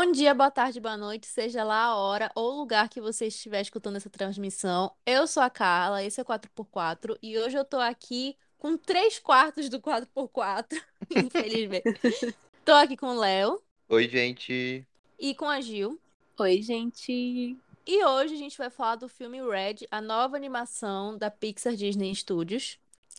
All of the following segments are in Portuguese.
Bom dia, boa tarde, boa noite, seja lá a hora ou o lugar que você estiver escutando essa transmissão. Eu sou a Carla, esse é 4x4 e hoje eu tô aqui com 3 quartos do 4x4, infelizmente. tô aqui com o Léo Oi, gente. e com a Gil. Oi, gente. E hoje a gente vai falar do filme Red, a nova animação da Pixar Disney Studios.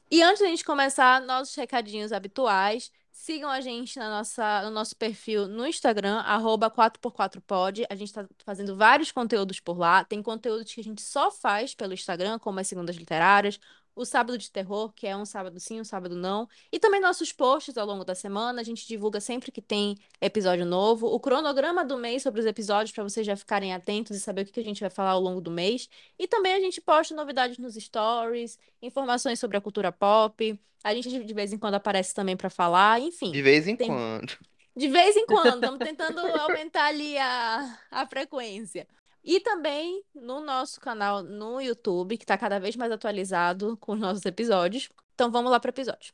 E antes da gente começar, nossos recadinhos habituais. Sigam a gente na nossa, no nosso perfil no Instagram, arroba 4x4pod. A gente está fazendo vários conteúdos por lá. Tem conteúdos que a gente só faz pelo Instagram, como as segundas literárias, o sábado de terror, que é um sábado sim, um sábado não. E também nossos posts ao longo da semana. A gente divulga sempre que tem episódio novo. O cronograma do mês sobre os episódios, para vocês já ficarem atentos e saber o que a gente vai falar ao longo do mês. E também a gente posta novidades nos stories, informações sobre a cultura pop. A gente de vez em quando aparece também para falar, enfim. De vez em Tem- quando. De vez em quando, estamos tentando aumentar ali a, a frequência. E também no nosso canal no YouTube, que está cada vez mais atualizado com os nossos episódios. Então vamos lá para o episódio.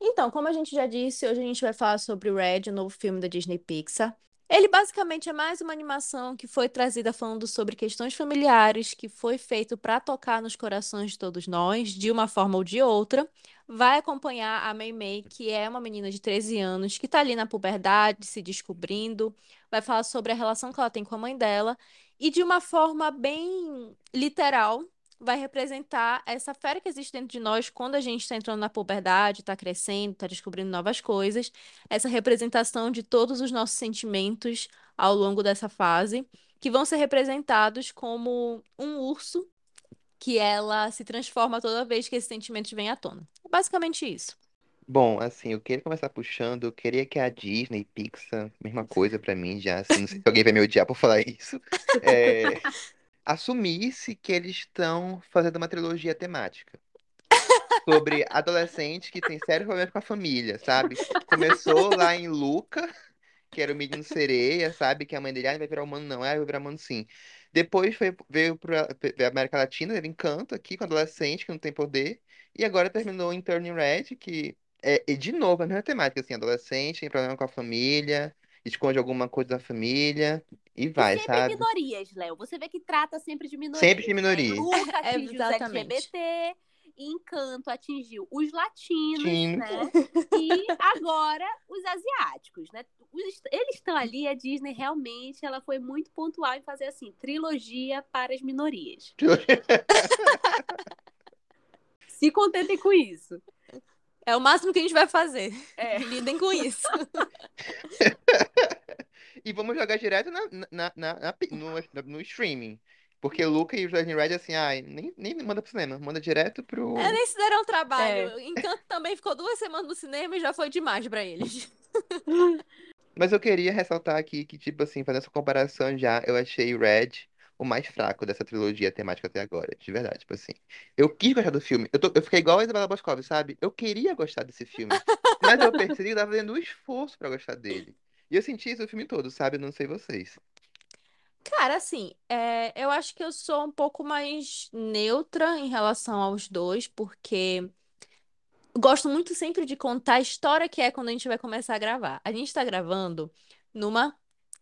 Então, como a gente já disse, hoje a gente vai falar sobre o Red, o novo filme da Disney Pixar. Ele basicamente é mais uma animação que foi trazida falando sobre questões familiares, que foi feito para tocar nos corações de todos nós, de uma forma ou de outra. Vai acompanhar a Mei Mei, que é uma menina de 13 anos, que está ali na puberdade, se descobrindo. Vai falar sobre a relação que ela tem com a mãe dela. E de uma forma bem literal, vai representar essa fera que existe dentro de nós quando a gente está entrando na puberdade, está crescendo, está descobrindo novas coisas. Essa representação de todos os nossos sentimentos ao longo dessa fase, que vão ser representados como um urso que ela se transforma toda vez que esses sentimentos vêm à tona. É basicamente isso. Bom, assim, eu queria começar puxando. Eu queria que a Disney, Pixar, mesma coisa pra mim já. Assim, não sei se alguém vai me odiar por falar isso. é, assumisse que eles estão fazendo uma trilogia temática. Sobre adolescente que tem sérios problemas com a família, sabe? Começou lá em Luca, que era o menino sereia, sabe? Que a mãe dele ah, vai virar humano, não, é, vai virar humano sim. Depois foi, veio para a América Latina, teve Encanto aqui com adolescente que não tem poder. E agora terminou em Turning Red, que é, de novo a mesma temática, assim, adolescente, tem problema com a família, esconde alguma coisa da família e vai, e sempre sabe? minorias, Léo. Você vê que trata sempre de minorias. Sempre de minoria. Né? Luca atingiu os. LGBT, Encanto atingiu os latinos, Sim. né? E agora os asiáticos, né? Eles estão ali, a Disney realmente ela foi muito pontual em fazer assim, trilogia para as minorias. Se contentem com isso. É o máximo que a gente vai fazer. É. Lidem com isso. E vamos jogar direto na, na, na- na- no, no streaming. Porque Luca e o Turning Red, assim, ai, nem, nem manda pro cinema, manda direto pro. É, nem se deram trabalho. Encanto também ficou duas semanas no cinema e já foi demais pra eles. Mas eu queria ressaltar aqui que, tipo assim, fazendo essa comparação já, eu achei Red o mais fraco dessa trilogia temática até agora, de verdade, tipo assim. Eu quis gostar do filme, eu, tô- eu fiquei igual a Isabela Boscov, sabe? Eu queria gostar desse filme, mas eu percebi que eu tava fazendo um esforço pra gostar dele. E eu senti isso o filme todo, sabe? Eu não sei vocês. Cara, assim, é, eu acho que eu sou um pouco mais neutra em relação aos dois, porque gosto muito sempre de contar a história que é quando a gente vai começar a gravar. A gente tá gravando numa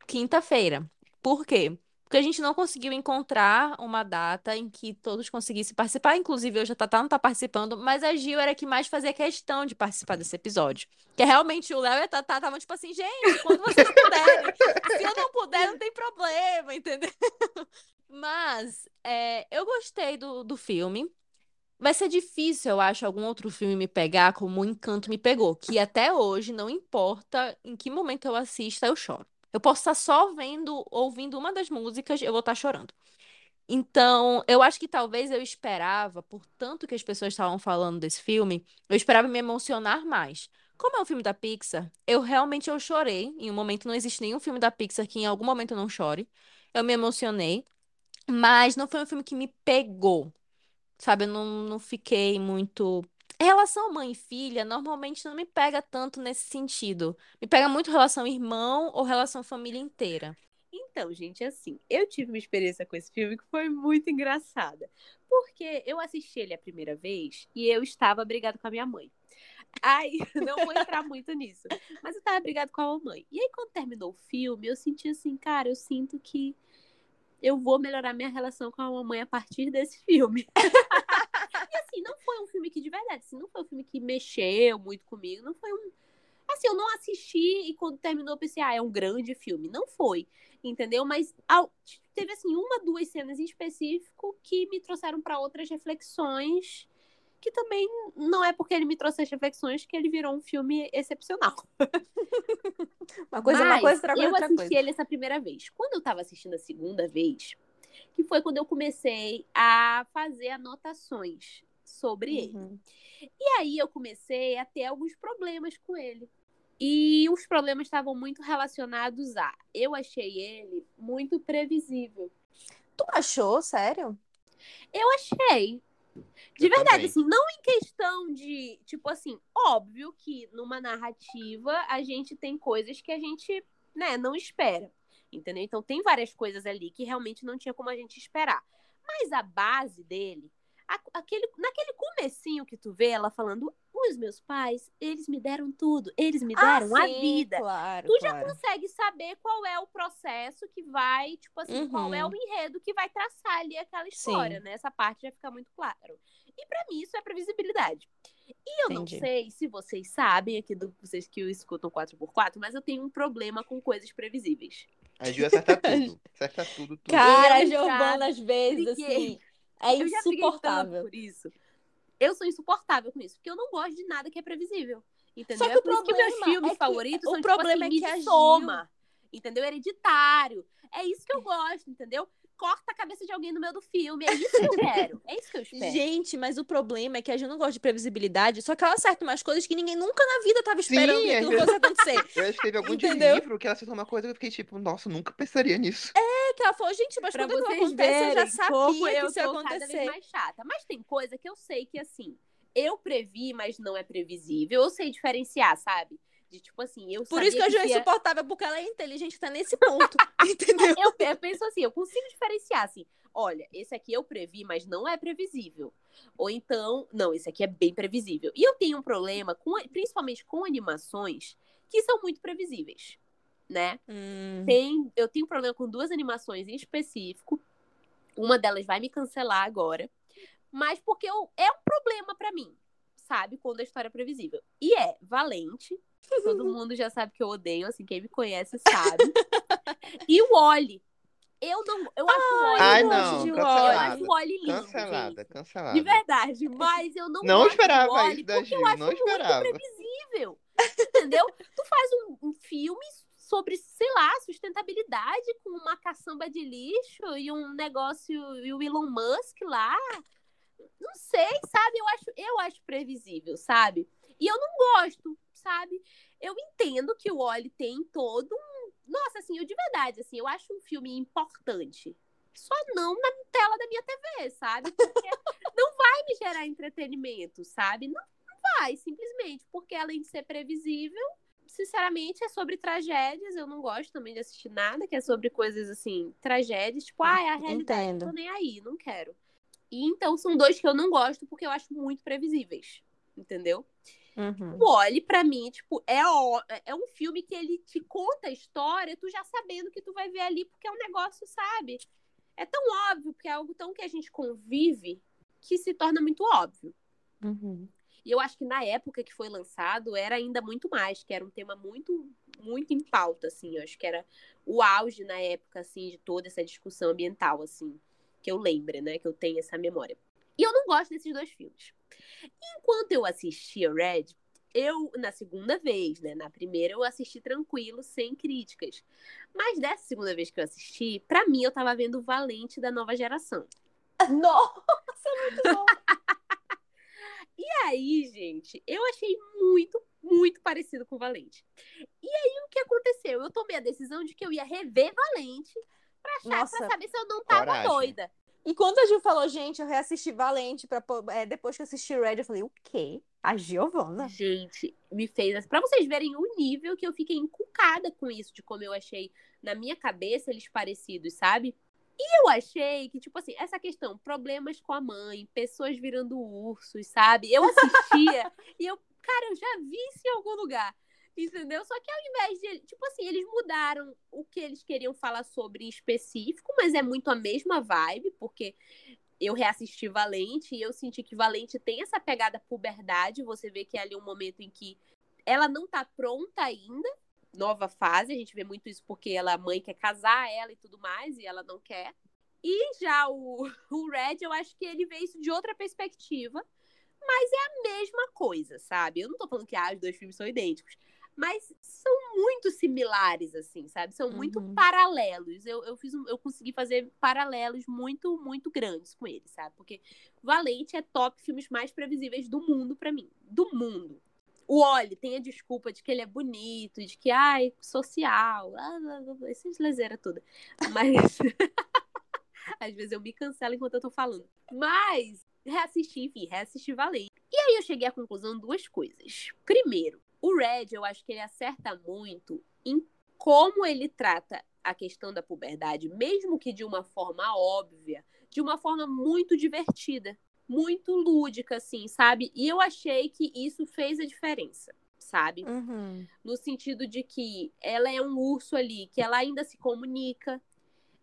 quinta-feira. Por quê? Porque a gente não conseguiu encontrar uma data em que todos conseguissem participar. Inclusive, hoje a Tatá não tá participando, mas a Gil era que mais fazia questão de participar desse episódio. Que realmente o Léo e a Tatá estavam tipo assim, gente, quando vocês puderem. Se eu não puder, não tem problema, entendeu? Mas é, eu gostei do, do filme. Vai ser difícil, eu acho, algum outro filme me pegar como o Encanto me pegou. Que até hoje, não importa em que momento eu assista, eu choro. Eu posso estar só vendo, ouvindo uma das músicas, eu vou estar chorando. Então, eu acho que talvez eu esperava, por tanto que as pessoas estavam falando desse filme, eu esperava me emocionar mais. Como é um filme da Pixar, eu realmente eu chorei. Em um momento não existe nenhum filme da Pixar que em algum momento eu não chore. Eu me emocionei, mas não foi um filme que me pegou. Sabe, eu não, não fiquei muito. Relação mãe e filha, normalmente não me pega tanto nesse sentido. Me pega muito relação irmão ou relação família inteira. Então, gente, assim, eu tive uma experiência com esse filme que foi muito engraçada. Porque eu assisti ele a primeira vez e eu estava brigada com a minha mãe. Aí, não vou entrar muito nisso. Mas eu tava brigado com a mamãe. E aí, quando terminou o filme, eu senti assim, cara, eu sinto que eu vou melhorar minha relação com a mamãe a partir desse filme. e não foi um filme que, de verdade, assim, não foi um filme que mexeu muito comigo. Não foi um. Assim, eu não assisti e quando terminou eu pensei, ah, é um grande filme. Não foi, entendeu? Mas ao, teve, assim, uma, duas cenas em específico que me trouxeram para outras reflexões que também não é porque ele me trouxe as reflexões que ele virou um filme excepcional. uma coisa, Mas uma coisa, outra coisa, eu outra assisti coisa. ele essa primeira vez. Quando eu tava assistindo a segunda vez, que foi quando eu comecei a fazer anotações sobre ele. Uhum. E aí eu comecei a ter alguns problemas com ele. E os problemas estavam muito relacionados a. Eu achei ele muito previsível. Tu achou, sério? Eu achei. De Eu verdade, também. assim, não em questão de, tipo assim, óbvio que numa narrativa a gente tem coisas que a gente, né, não espera. Entendeu? Então tem várias coisas ali que realmente não tinha como a gente esperar. Mas a base dele, aquele, naquele comecinho que tu vê ela falando, os meus pais, eles me deram tudo, eles me deram a Ah, sim, vida. Claro, Tu já claro. consegue saber qual é o processo que vai, tipo assim, qual é o Uhum. enredo que vai traçar ali aquela história, Sim. né? Essa parte já fica muito claro. E pra mim isso é previsibilidade. E eu Entendi. não sei se vocês sabem aqui do vocês que escutam 4x4, mas eu tenho um problema com coisas previsíveis. A Ju acerta tudo. Acerta tudo, tudo. Cara, a já Giovana, às vezes, assim, é Eu insuportável. por isso. Eu sou insuportável com isso, porque eu não gosto de nada que é previsível. Entendeu? Só que é o isso que meus problema filmes é que- favoritos o são problema tipo assim, é que a Midsommar, entendeu? Hereditário. É isso que eu gosto, entendeu? Corta a cabeça de alguém no meio do filme. É isso que eu quero. É isso que eu espero. Gente, mas o problema é que a gente não gosta de previsibilidade, só que ela acerta umas coisas que ninguém nunca na vida tava esperando Sim, que às aquilo fosse acontecer. Eu acho que teve algum de Entendeu? livro que ela acertou uma coisa que eu fiquei tipo, nossa, nunca pensaria nisso. É que ela falou, gente, mas Pra quando aquilo acontece, eu já sabia que eu isso ia sou cada vez acontecer. mais chata. Mas tem coisa que eu sei que, assim, eu previ, mas não é previsível. Eu sei diferenciar, sabe? De tipo assim, eu Por isso que a Ju é insuportável, porque ela é inteligente, tá nesse ponto. entendeu? eu, eu penso assim, eu consigo diferenciar assim. Olha, esse aqui eu previ, mas não é previsível. Ou então, não, esse aqui é bem previsível. E eu tenho um problema, com, principalmente com animações, que são muito previsíveis, né? Hum, Tem, eu tenho um problema com duas animações em específico. Uma delas vai me cancelar agora, mas porque eu, é um problema pra mim, sabe? Quando a história é previsível. E é Valente. Todo mundo já sabe que eu odeio, assim, quem me conhece sabe. e o Oli. Eu não. Eu acho o Oli. Eu não, de eu cancelada. acho o Oli lindo. Cancelada, gente. cancelada. De verdade, mas eu não Não esperava do Oli isso da porque eu Gil, acho não muito esperava. previsível. Entendeu? tu faz um, um filme sobre, sei lá, sustentabilidade com uma caçamba de lixo e um negócio e o Elon Musk lá. Não sei, sabe? Eu acho, eu acho previsível, sabe? E eu não gosto, sabe? Eu entendo que o Oli tem todo um. Nossa, assim, eu de verdade, assim, eu acho um filme importante. Só não na tela da minha TV, sabe? Porque não vai me gerar entretenimento, sabe? Não, não vai, simplesmente. Porque além de ser previsível, sinceramente, é sobre tragédias. Eu não gosto também de assistir nada que é sobre coisas assim, tragédias. Tipo, ah, é a realidade. Entendo. Tô nem aí, não quero. E então são dois que eu não gosto porque eu acho muito previsíveis. Entendeu? Uhum. O Oli, pra mim, tipo, é, ó- é um filme que ele te conta a história, tu já sabendo que tu vai ver ali, porque é um negócio, sabe? É tão óbvio, porque é algo tão que a gente convive, que se torna muito óbvio. Uhum. E eu acho que na época que foi lançado era ainda muito mais, que era um tema muito, muito em pauta, assim. Eu acho que era o auge na época, assim, de toda essa discussão ambiental, assim, que eu lembre, né? Que eu tenho essa memória. E eu não gosto desses dois filmes. Enquanto eu assistia Red, eu, na segunda vez, né? Na primeira eu assisti tranquilo, sem críticas. Mas dessa segunda vez que eu assisti, pra mim eu tava vendo o Valente da nova geração. Nossa, muito bom. E aí, gente, eu achei muito, muito parecido com Valente. E aí, o que aconteceu? Eu tomei a decisão de que eu ia rever Valente pra, achar, Nossa. pra saber se eu não tava Coragem. doida. E quando a Gil falou, gente, eu reassisti Valente pra, é, depois que eu assisti Red, eu falei, o quê? A Giovana? Gente, me fez. Pra vocês verem o nível que eu fiquei encucada com isso, de como eu achei na minha cabeça eles parecidos, sabe? E eu achei que, tipo assim, essa questão, problemas com a mãe, pessoas virando ursos, sabe? Eu assistia e eu, cara, eu já vi isso em algum lugar. Entendeu? Só que ao invés de. Tipo assim, eles mudaram o que eles queriam falar sobre em específico, mas é muito a mesma vibe, porque eu reassisti Valente e eu senti que Valente tem essa pegada puberdade. Você vê que é ali um momento em que ela não tá pronta ainda, nova fase. A gente vê muito isso porque ela, a mãe quer casar ela e tudo mais, e ela não quer. E já o, o Red, eu acho que ele vê isso de outra perspectiva, mas é a mesma coisa, sabe? Eu não tô falando que ah, os dois filmes são idênticos, mas são muito similares, assim, sabe? São muito Uhum. paralelos. Eu, eu fiz eu consegui fazer paralelos muito, muito grandes com eles, sabe? Porque Valente é top filmes mais previsíveis do mundo pra mim. Do mundo. O Oli tem a desculpa de que ele é bonito, de que, ai, social, blá, blá, blá, essas lezeira toda. Mas. Às vezes eu me cancelo enquanto eu tô falando. Mas, reassisti, enfim, reassisti Valente. E aí eu cheguei à conclusão de duas coisas. Primeiro, o Red, eu acho que ele acerta muito em como ele trata a questão da puberdade, mesmo que de uma forma óbvia, de uma forma muito divertida, muito lúdica, assim, sabe? E eu achei que isso fez a diferença, sabe? Uhum. no sentido de que ela é um urso ali, que ela ainda se comunica.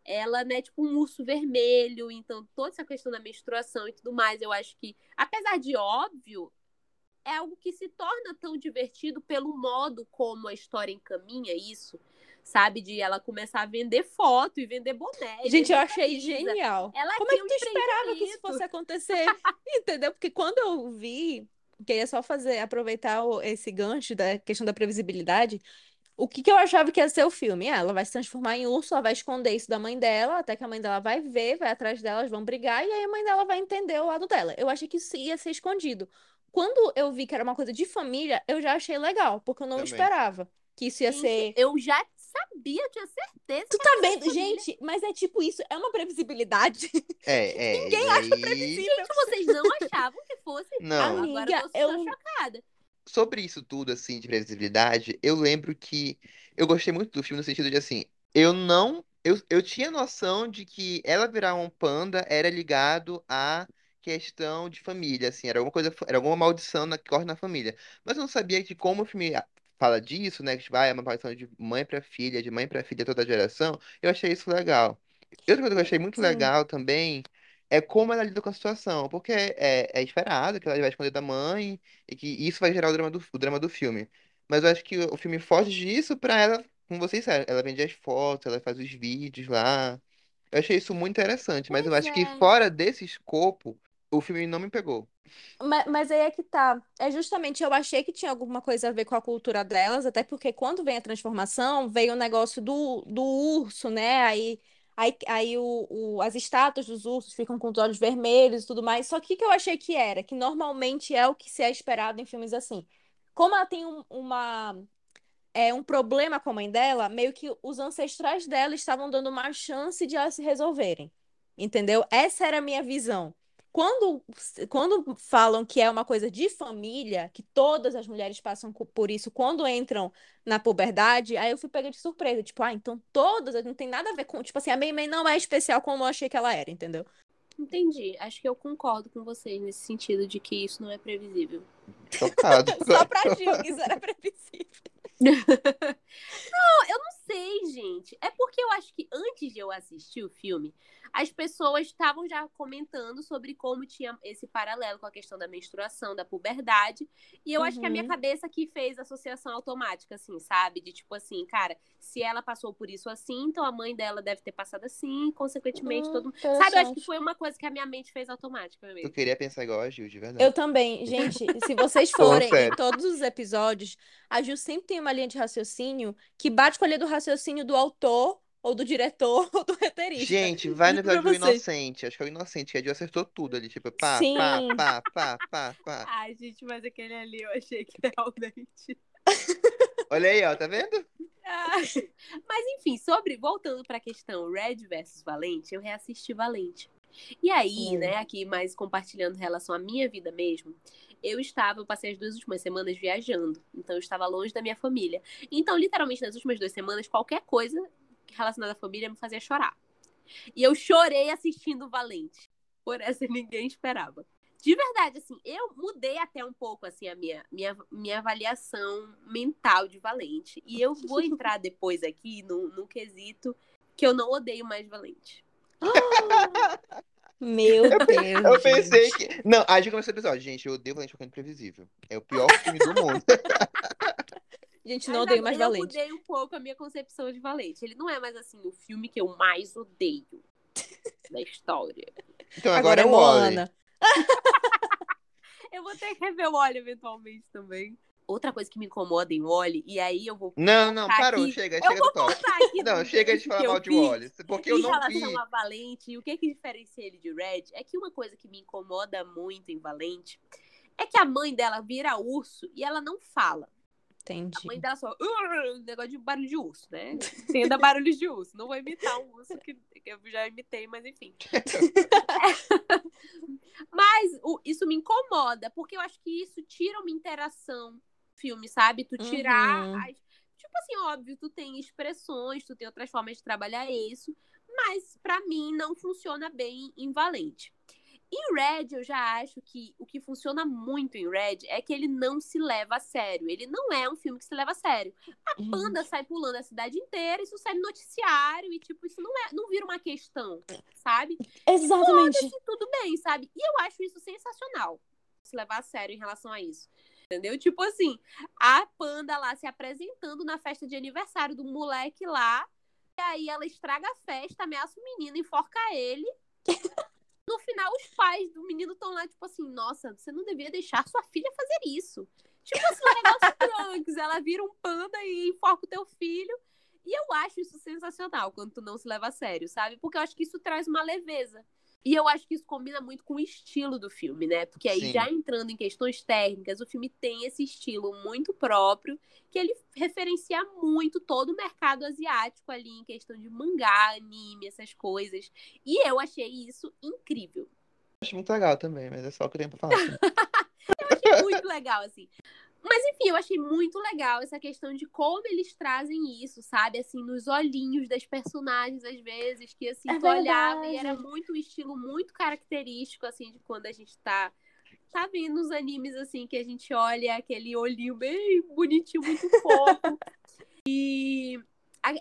Ela, né, tipo um urso vermelho, então toda essa questão da menstruação e tudo mais, eu acho que, apesar de óbvio, é algo que se torna tão divertido pelo modo como a história encaminha isso, sabe? De ela começar a vender foto e vender boné. Gente, eu achei camisa. genial. Ela Como é que tu um esperava que isso fosse acontecer? Entendeu? Porque quando eu vi que ia só fazer, aproveitar esse gancho da questão da previsibilidade, o que que eu achava que ia ser o filme? Ah, ela vai se transformar em urso, ela vai esconder isso da mãe dela, até que a mãe dela vai ver, vai atrás dela, elas vão brigar, e aí a mãe dela vai entender o lado dela. Eu achei que isso ia ser escondido. Quando eu vi que era uma coisa de família, eu já achei legal, porque eu não Também. esperava que isso ia Gente, ser. Eu já sabia, eu tinha certeza. Tu tá vendo? Gente, mas é tipo isso, é uma previsibilidade. É, é. Ninguém e acha aí- previsível. Gente, vocês não achavam que fosse. Não. Agora Amiga, eu tô, eu- chocada. sobre isso tudo, assim, de previsibilidade, eu lembro que eu gostei muito do filme no sentido de, assim, eu não. Eu, eu tinha noção de que ela virar um panda era ligado à questão de família, assim, era alguma coisa, era alguma maldição na, que corre na família. Mas eu não sabia que como o filme fala disso, né, que vai, é uma maldição de mãe pra filha, de mãe pra filha, toda a geração, eu achei isso legal. Outra coisa que eu achei muito Sim. legal também é como ela lida com a situação, porque é, é esperado que ela vai esconder da mãe, e que isso vai gerar o drama do, o drama do filme. Mas eu acho que o filme foge disso pra ela, como vocês disseram, ela vende as fotos, ela faz os vídeos lá. Eu achei isso muito interessante, mas eu Pois acho que é. fora desse escopo, o filme não me pegou. Ma- Mas, aí é que tá. É justamente, eu achei que tinha alguma coisa a ver com a cultura delas, até porque quando vem a transformação, veio o negócio do, do urso, né? Aí, aí, aí o, o- as estátuas dos ursos ficam com os olhos vermelhos e tudo mais. Só que o que eu achei que era? Que normalmente é o que se é esperado em filmes assim. Como ela tem um, uma, é, um problema com a mãe dela, meio que os ancestrais dela estavam dando uma chance de elas se resolverem. Entendeu? Essa era a minha visão. Quando, quando falam que é uma coisa de família, que todas as mulheres passam por isso quando entram na puberdade, aí eu fui pega de surpresa. Tipo, ah, então todas, não tem nada a ver com. Tipo assim, a Mei Mei não é especial como eu achei que ela era, entendeu? Entendi. Acho que eu concordo com vocês nesse sentido de que isso não é previsível. Chocado. Só pra Gil, que isso era previsível. Eu não sei, gente. É porque eu acho que antes de eu assistir o filme, as pessoas estavam já comentando sobre como tinha esse paralelo com a questão da menstruação, da puberdade. E eu acho que a minha Uhum. cabeça que fez associação automática, assim, sabe? De tipo assim, cara, se ela passou por isso assim, então a mãe dela deve ter passado assim, consequentemente Hum, todo mundo. Sabe, eu acho que foi uma coisa que a minha mente fez automática Eu queria pensar igual a Gil, de verdade. Eu também, gente, se vocês forem em todos os episódios, a Gil sempre tem uma linha de raciocínio que bate com a linha do raciocínio do autor, ou do diretor, ou do roteirista. Gente, vai no episódio do. Inocente. Acho que é o Inocente, que a Gil acertou tudo ali. Tipo, pá, Sim. pá, pá, pá, pá, pá. Ai, gente, mas aquele ali eu achei que realmente. Olha aí, ó, tá vendo? Ai. Mas enfim, sobre voltando para a questão Red versus Valente, eu reassisti Valente. E aí, Hum. né, aqui mais compartilhando em relação à minha vida mesmo, eu estava, eu passei as duas últimas semanas viajando, então eu estava longe da minha família. Então, literalmente nas últimas duas semanas, qualquer coisa relacionada à família me fazia chorar. E eu chorei assistindo Valente. Por essa ninguém esperava. de verdade, assim, eu mudei até um pouco, assim, a minha, minha, minha avaliação mental de Valente. E eu vou entrar depois aqui no, no quesito que eu não odeio mais Valente. Meu Deus. Eu pensei gente. que. Não, a gente começou o episódio. Gente, eu odeio Valente Ficando Previsível. É o pior filme do mundo. Gente, não odeio mais eu Valente. mudei um pouco a minha concepção de Valente. Ele não é mais, assim, o filme que eu mais odeio da história. Então agora, Agora é é o. Moana. Eu vou ter que rever o Wally eventualmente também. Outra coisa que me incomoda em Wally, e aí eu vou Não, não, parou. aqui. Chega, Eu chega do top. Não, chega de falar mal de Wally. Porque eu em não relação vi. a Valente, e o que que diferencia ele de Red é que uma coisa que me incomoda muito em Valente é que a mãe dela vira urso e ela não fala. A Entendi. mãe dela só. Negócio de barulho de urso, né? Entenda barulhos de urso. Não vou imitar um urso que, que eu já imitei, mas enfim. mas o- isso me incomoda, porque eu acho que isso tira uma interação filme, sabe? Tu tirar Uhum. as. Tipo assim, óbvio, tu tem expressões, tu tem outras formas de trabalhar isso, mas pra mim não funciona bem em Valente. Em Red, eu já acho que o que funciona muito em Red é que ele não se leva a sério. Ele não é um filme que se leva a sério. A panda sai pulando a cidade inteira, isso sai no noticiário e, tipo, isso não, é, não vira uma questão, sabe? Exatamente. E tudo bem, sabe? E eu acho isso sensacional. Se levar a sério em relação a isso. Entendeu? Tipo assim, a panda lá se apresentando na festa de aniversário do moleque lá. E aí ela estraga a festa, ameaça o menino, enforca ele. No final, os pais do menino estão lá, tipo assim, nossa, você não devia deixar sua filha fazer isso. Tipo assim, um negócio Trunks, ela vira um panda e enforca o teu filho. E eu acho isso sensacional quando tu não se leva a sério, sabe? Porque eu acho que isso traz uma leveza. E eu acho que isso combina muito com o estilo do filme, né? Porque aí, Sim. já entrando em questões técnicas, o filme tem esse estilo muito próprio, que ele referencia muito todo o mercado asiático ali, em questão de mangá, anime, essas coisas. E eu achei isso incrível. Acho muito legal também, mas é só o que eu tenho pra falar. assim. Eu achei muito legal, assim. Mas enfim, eu achei muito legal essa questão de como eles trazem isso, sabe? Assim, nos olhinhos das personagens, às vezes, que assim, É tu olhava e era muito um estilo muito característico, assim, de quando a gente tá. Tá vendo os animes, assim, que a gente olha aquele olhinho bem bonitinho, muito fofo. e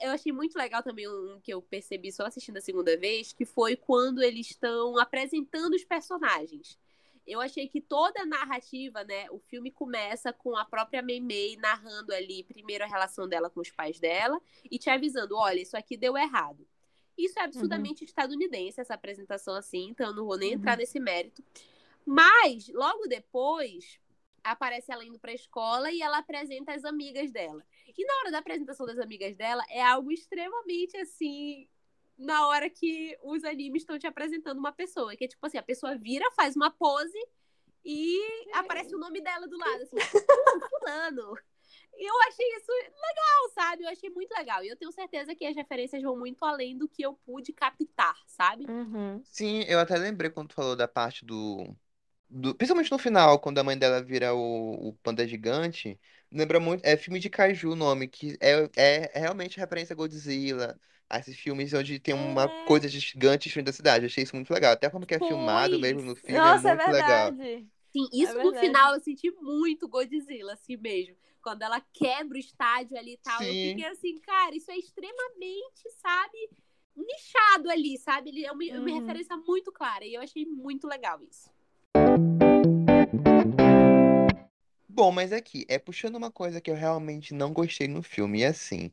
eu achei muito legal também um que eu percebi só assistindo a segunda vez, que foi quando eles estão apresentando os personagens. Eu achei que toda a narrativa, né? O filme começa com a própria Mei Mei narrando ali primeiro a relação dela com os pais dela e te avisando: olha, isso aqui deu errado. Isso é absurdamente estadunidense, essa apresentação assim, então eu não vou nem Uhum. entrar nesse mérito. Mas, logo depois, aparece ela indo pra escola e ela apresenta as amigas dela. E na hora da apresentação das amigas dela, é algo extremamente assim. Na hora que os animes estão te apresentando uma pessoa. Que é tipo assim, a pessoa vira, faz uma pose e aparece o nome dela do lado, assim, "Uh, fulano. E eu achei isso legal, sabe? Eu achei muito legal. E eu tenho certeza que as referências vão muito além do que eu pude captar, sabe? Uhum. Sim, eu até lembrei quando tu falou da parte do, do- Principalmente no final, quando a mãe dela vira o, o panda gigante. Lembra muito. É filme de Kaiju o nome, que é, é, é realmente referência a Godzilla. A esses filmes onde tem uma É. coisa de gigante destruindo a cidade. Eu achei isso muito legal. Até como que é Foi. filmado mesmo no filme Nossa, é é muito legal. verdade. Sim, isso no verdade. final eu senti muito Godzilla, assim mesmo. Quando ela quebra o estádio ali e tal, eu Sim. fiquei assim, cara, isso é extremamente, sabe, nichado ali, sabe? Ele é uma, é uma Uhum. referência muito clara e eu achei muito legal isso. Bom, mas aqui, é puxando uma coisa que eu realmente não gostei no filme. E assim,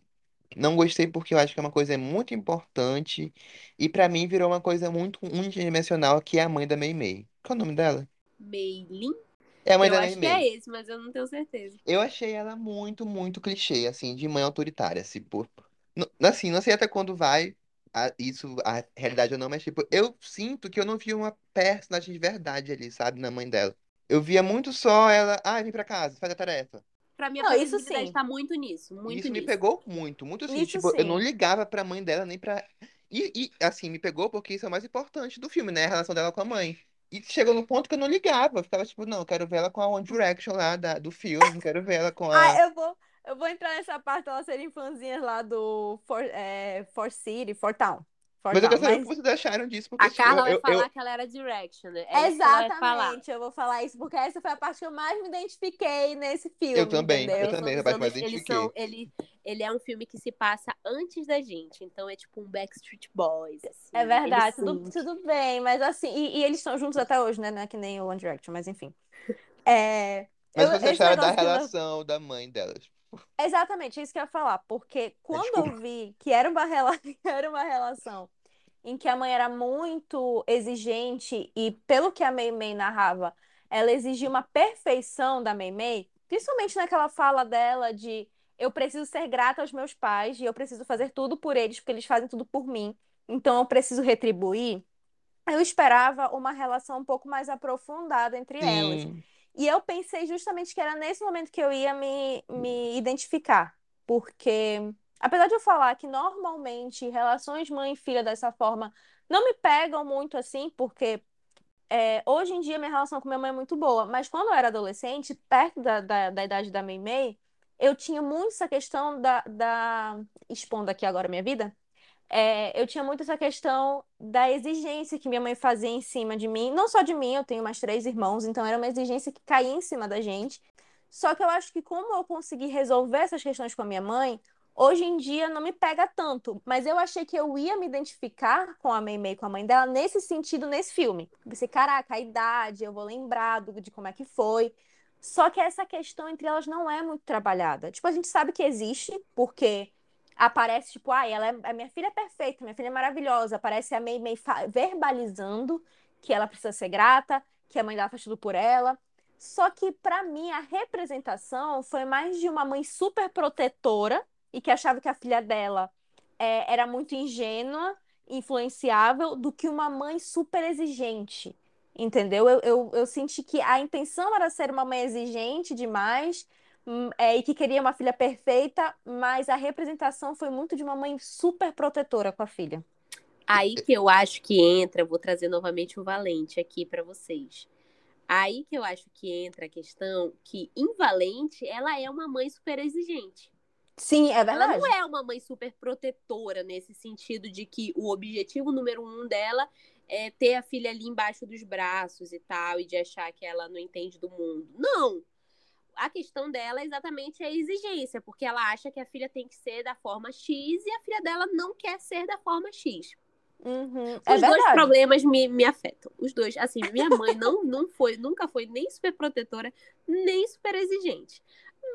não gostei porque eu acho que é uma coisa muito importante e pra mim virou uma coisa muito unidimensional, que é a mãe da Mei Mei. Qual é o nome dela? Meilin? É a mãe Eu da Mei acho que Mei. é esse, mas eu não tenho certeza. Eu achei ela muito, muito clichê, assim, de mãe autoritária, assim, por... Assim, não sei até quando vai a- isso, a realidade ou não, mas, tipo, eu sinto que eu não vi uma personagem de verdade ali, sabe, na mãe dela. Eu via muito só ela, ah, vem pra casa, faz a tarefa. Pra mim, a isso sim. tá muito nisso, muito Isso me nisso. pegou muito, muito assim, Isso tipo, eu não sim. ligava pra mãe dela nem pra... E, e, assim, me pegou porque isso é o mais importante do filme, né, a relação dela com a mãe. E chegou no ponto que eu não ligava, eu ficava tipo, não, eu quero ver ela com a One Direction lá da, do filme, não quero ver ela com a... Ah, eu vou, eu vou entrar nessa parte delas serem fãzinhas lá do For, é, For City, For Town. Foi Mas eu quero saber o que vocês acharam disso, porque A Carla eu, vai eu, falar eu- que ela era Direction, né? É. Exatamente, eu vou falar isso porque essa foi a parte que eu mais me identifiquei nesse filme. Eu também, entendeu? eu também. A parte mais identifiquei. são, ele, ele é um filme que se passa antes da gente, então é tipo um Backstreet Boys. Assim, É verdade, tudo, tudo bem, mas assim, e, e eles estão juntos até hoje, né? Não é que nem o One Direction, mas enfim. É, Mas eu- vocês acharam da relação da mãe delas? Exatamente, é isso que eu ia falar, porque quando Desculpa. eu vi que era uma, rela... era uma relação em que a mãe era muito exigente e, pelo que a Mei Mei narrava, ela exigia uma perfeição da Mei principalmente naquela fala dela de eu preciso ser grata aos meus pais e eu preciso fazer tudo por eles, porque eles fazem tudo por mim, então eu preciso retribuir. Eu esperava uma relação um pouco mais aprofundada entre elas. E eu pensei justamente que era nesse momento que eu ia me, me identificar. Porque, apesar de eu falar que normalmente relações mãe e filha dessa forma não me pegam muito assim, porque é, hoje em dia minha relação com minha mãe é muito boa. Mas quando eu era adolescente, perto da, da, da idade da Mei Mei, eu tinha muito essa questão da, da... Expondo aqui agora minha vida. É, eu tinha muito essa questão da exigência que minha mãe fazia em cima de mim, não só de mim, eu tenho mais três irmãos, então era uma exigência que caía em cima da gente. Só que eu acho que como eu consegui resolver essas questões com a minha mãe, hoje em dia não me pega tanto. Mas eu achei que eu ia me identificar com a Mei Mei, com a mãe dela, nesse sentido, nesse filme. Pensei, caraca, a idade, eu vou lembrar de como é que foi. Só que essa questão entre elas não é muito trabalhada. Tipo, a gente sabe que existe, porque aparece, tipo, ai, ela é, a minha filha é perfeita, minha filha é maravilhosa. Aparece a Mei Mei verbalizando que ela precisa ser grata, que a mãe dela faz tudo por ela. Só que, pra mim, a representação foi mais de uma mãe super protetora e que achava que a filha dela é, era muito ingênua, influenciável, do que uma mãe super exigente. Entendeu? Eu, eu, eu senti que a intenção era ser uma mãe exigente demais, é, e que queria uma filha perfeita, mas a representação foi muito de uma mãe super protetora com a filha. Aí que eu acho que entra, vou trazer novamente o Valente aqui pra vocês. Aí que eu acho que entra a questão que em Valente ela é uma mãe super exigente. Sim, é Ela verdade. não é uma mãe super protetora nesse sentido de que o objetivo número um dela é ter a filha ali embaixo dos braços e tal, e de achar que ela não entende do mundo. Não! A questão dela é exatamente a exigência, porque ela acha que a filha tem que ser da forma X e a filha dela não quer ser da forma X. Uhum, Os é dois verdade. problemas me, me afetam. Os dois. Assim, minha mãe não, não foi, nunca foi nem super protetora, nem super exigente.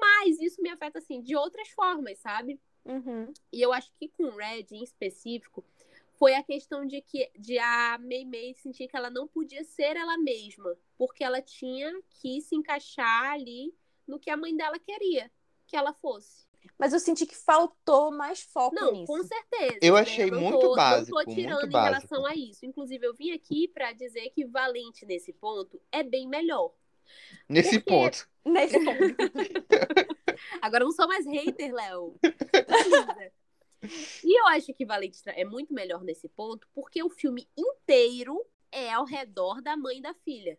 Mas isso me afeta, assim, de outras formas, sabe? Uhum. E eu acho que com o Red, em específico, foi a questão de que de a Mei Mei sentir que ela não podia ser ela mesma, porque ela tinha que se encaixar ali no que a mãe dela queria que ela fosse. Mas eu senti que faltou mais foco Não, nisso. com certeza. Eu né? achei não muito tô, básico, Não tô muito tirando em básico. relação a isso. Inclusive, eu vim aqui pra dizer que Valente nesse ponto é bem melhor. Nesse Porque- ponto. Nesse ponto. Agora eu não sou mais hater, Léo. E eu acho que Valente é muito melhor nesse ponto, porque o filme inteiro é ao redor da mãe da filha.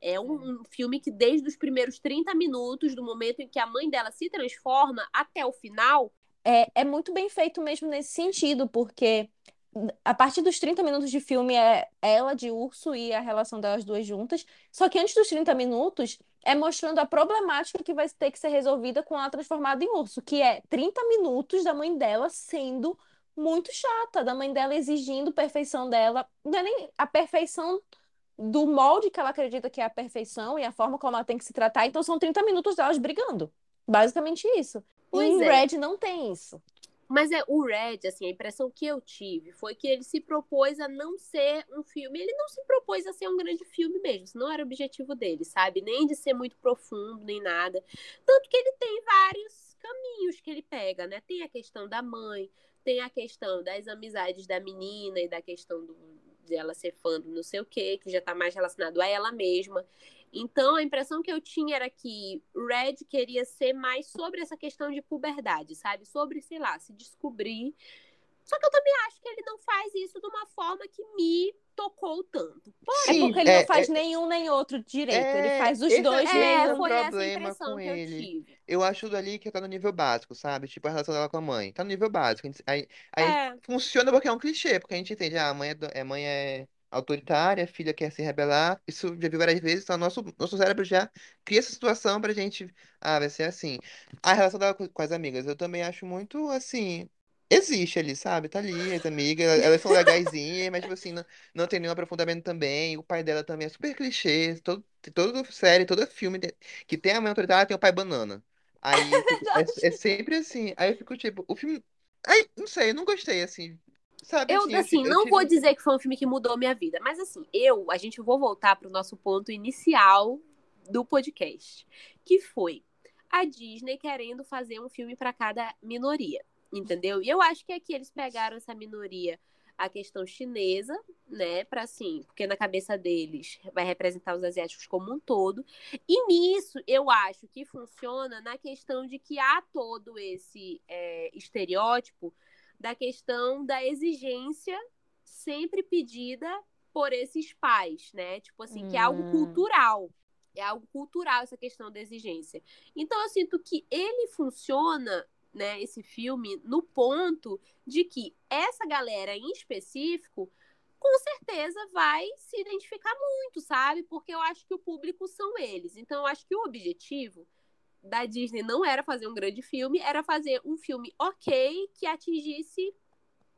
É um, um filme que, desde os primeiros 30 minutos, do momento em que a mãe dela se transforma, até o final, É, é muito bem feito mesmo nesse sentido, porque a partir dos 30 minutos de filme é ela de urso e a relação delas duas juntas. Só que antes dos 30 minutos é mostrando a problemática que vai ter que ser resolvida com ela transformada em urso, que é 30 minutos da mãe dela sendo muito chata, da mãe dela exigindo perfeição dela. Não é nem a perfeição do molde que ela acredita que é a perfeição e a forma como ela tem que se tratar. Então são 30 minutos delas brigando. Basicamente isso. Pois em é. Red não tem isso. Mas é o Red, assim, a impressão que eu tive foi que ele se propôs a não ser um filme. Ele não se propôs a ser um grande filme mesmo. Isso não era o objetivo dele, sabe? Nem de ser muito profundo, nem nada. Tanto que ele tem vários caminhos que ele pega, né? Tem a questão da mãe, tem a questão das amizades da menina e da questão do, de ela ser fã do não sei o quê, que já tá mais relacionado a ela mesma. Então, a impressão que eu tinha era que Red queria ser mais sobre essa questão de puberdade, sabe? Sobre, sei lá, se descobrir Só que eu também acho que ele não faz isso de uma forma que me tocou tanto. É Sim, porque ele é- não faz é- nenhum nem outro direito. É, ele faz os esse dois é É, um foi essa impressão com que eu ele. tive. Eu acho ali que tá no nível básico, sabe? Tipo, a relação dela com a mãe. Tá no nível básico. A gente- Aí, aí É, funciona porque é um clichê, porque a gente entende, ah, a mãe é, mãe é autoritária, a filha quer se rebelar. Isso já viu várias vezes, então nosso, nosso cérebro já cria essa situação pra gente, ah, vai ser assim. A relação dela com, com as amigas, eu também acho muito, assim, existe ali, sabe? Tá ali, as amigas, elas são legaisinhas, mas, tipo assim, não, não tem nenhum aprofundamento também. O pai dela também é super clichê, todo, toda série, todo filme que tem a mãe autoritária tem o pai banana. Aí eu fico- é, é sempre assim. Aí eu fico tipo, o filme. Ai, não sei, eu não gostei, assim. Sabe, eu, assim, eu, assim, ti- eu não tive- vou dizer que foi um filme que mudou minha vida, mas assim, eu, a gente vou voltar pro nosso ponto inicial do podcast, que foi a Disney querendo fazer um filme para cada minoria, entendeu? E eu acho que aqui eles pegaram essa minoria, a questão chinesa, né, para assim, porque na cabeça deles vai representar os asiáticos como um todo. E nisso eu acho que funciona na questão de que há todo esse é, estereótipo da questão da exigência sempre pedida por esses pais, né? Tipo assim, que é algo Hum. cultural. É algo cultural essa questão da exigência. Então eu sinto que ele funciona, né, esse filme, no ponto de que essa galera em específico com certeza vai se identificar muito, sabe? Porque eu acho que o público são eles. Então eu acho que o objetivo da Disney não era fazer um grande filme, era fazer um filme ok que atingisse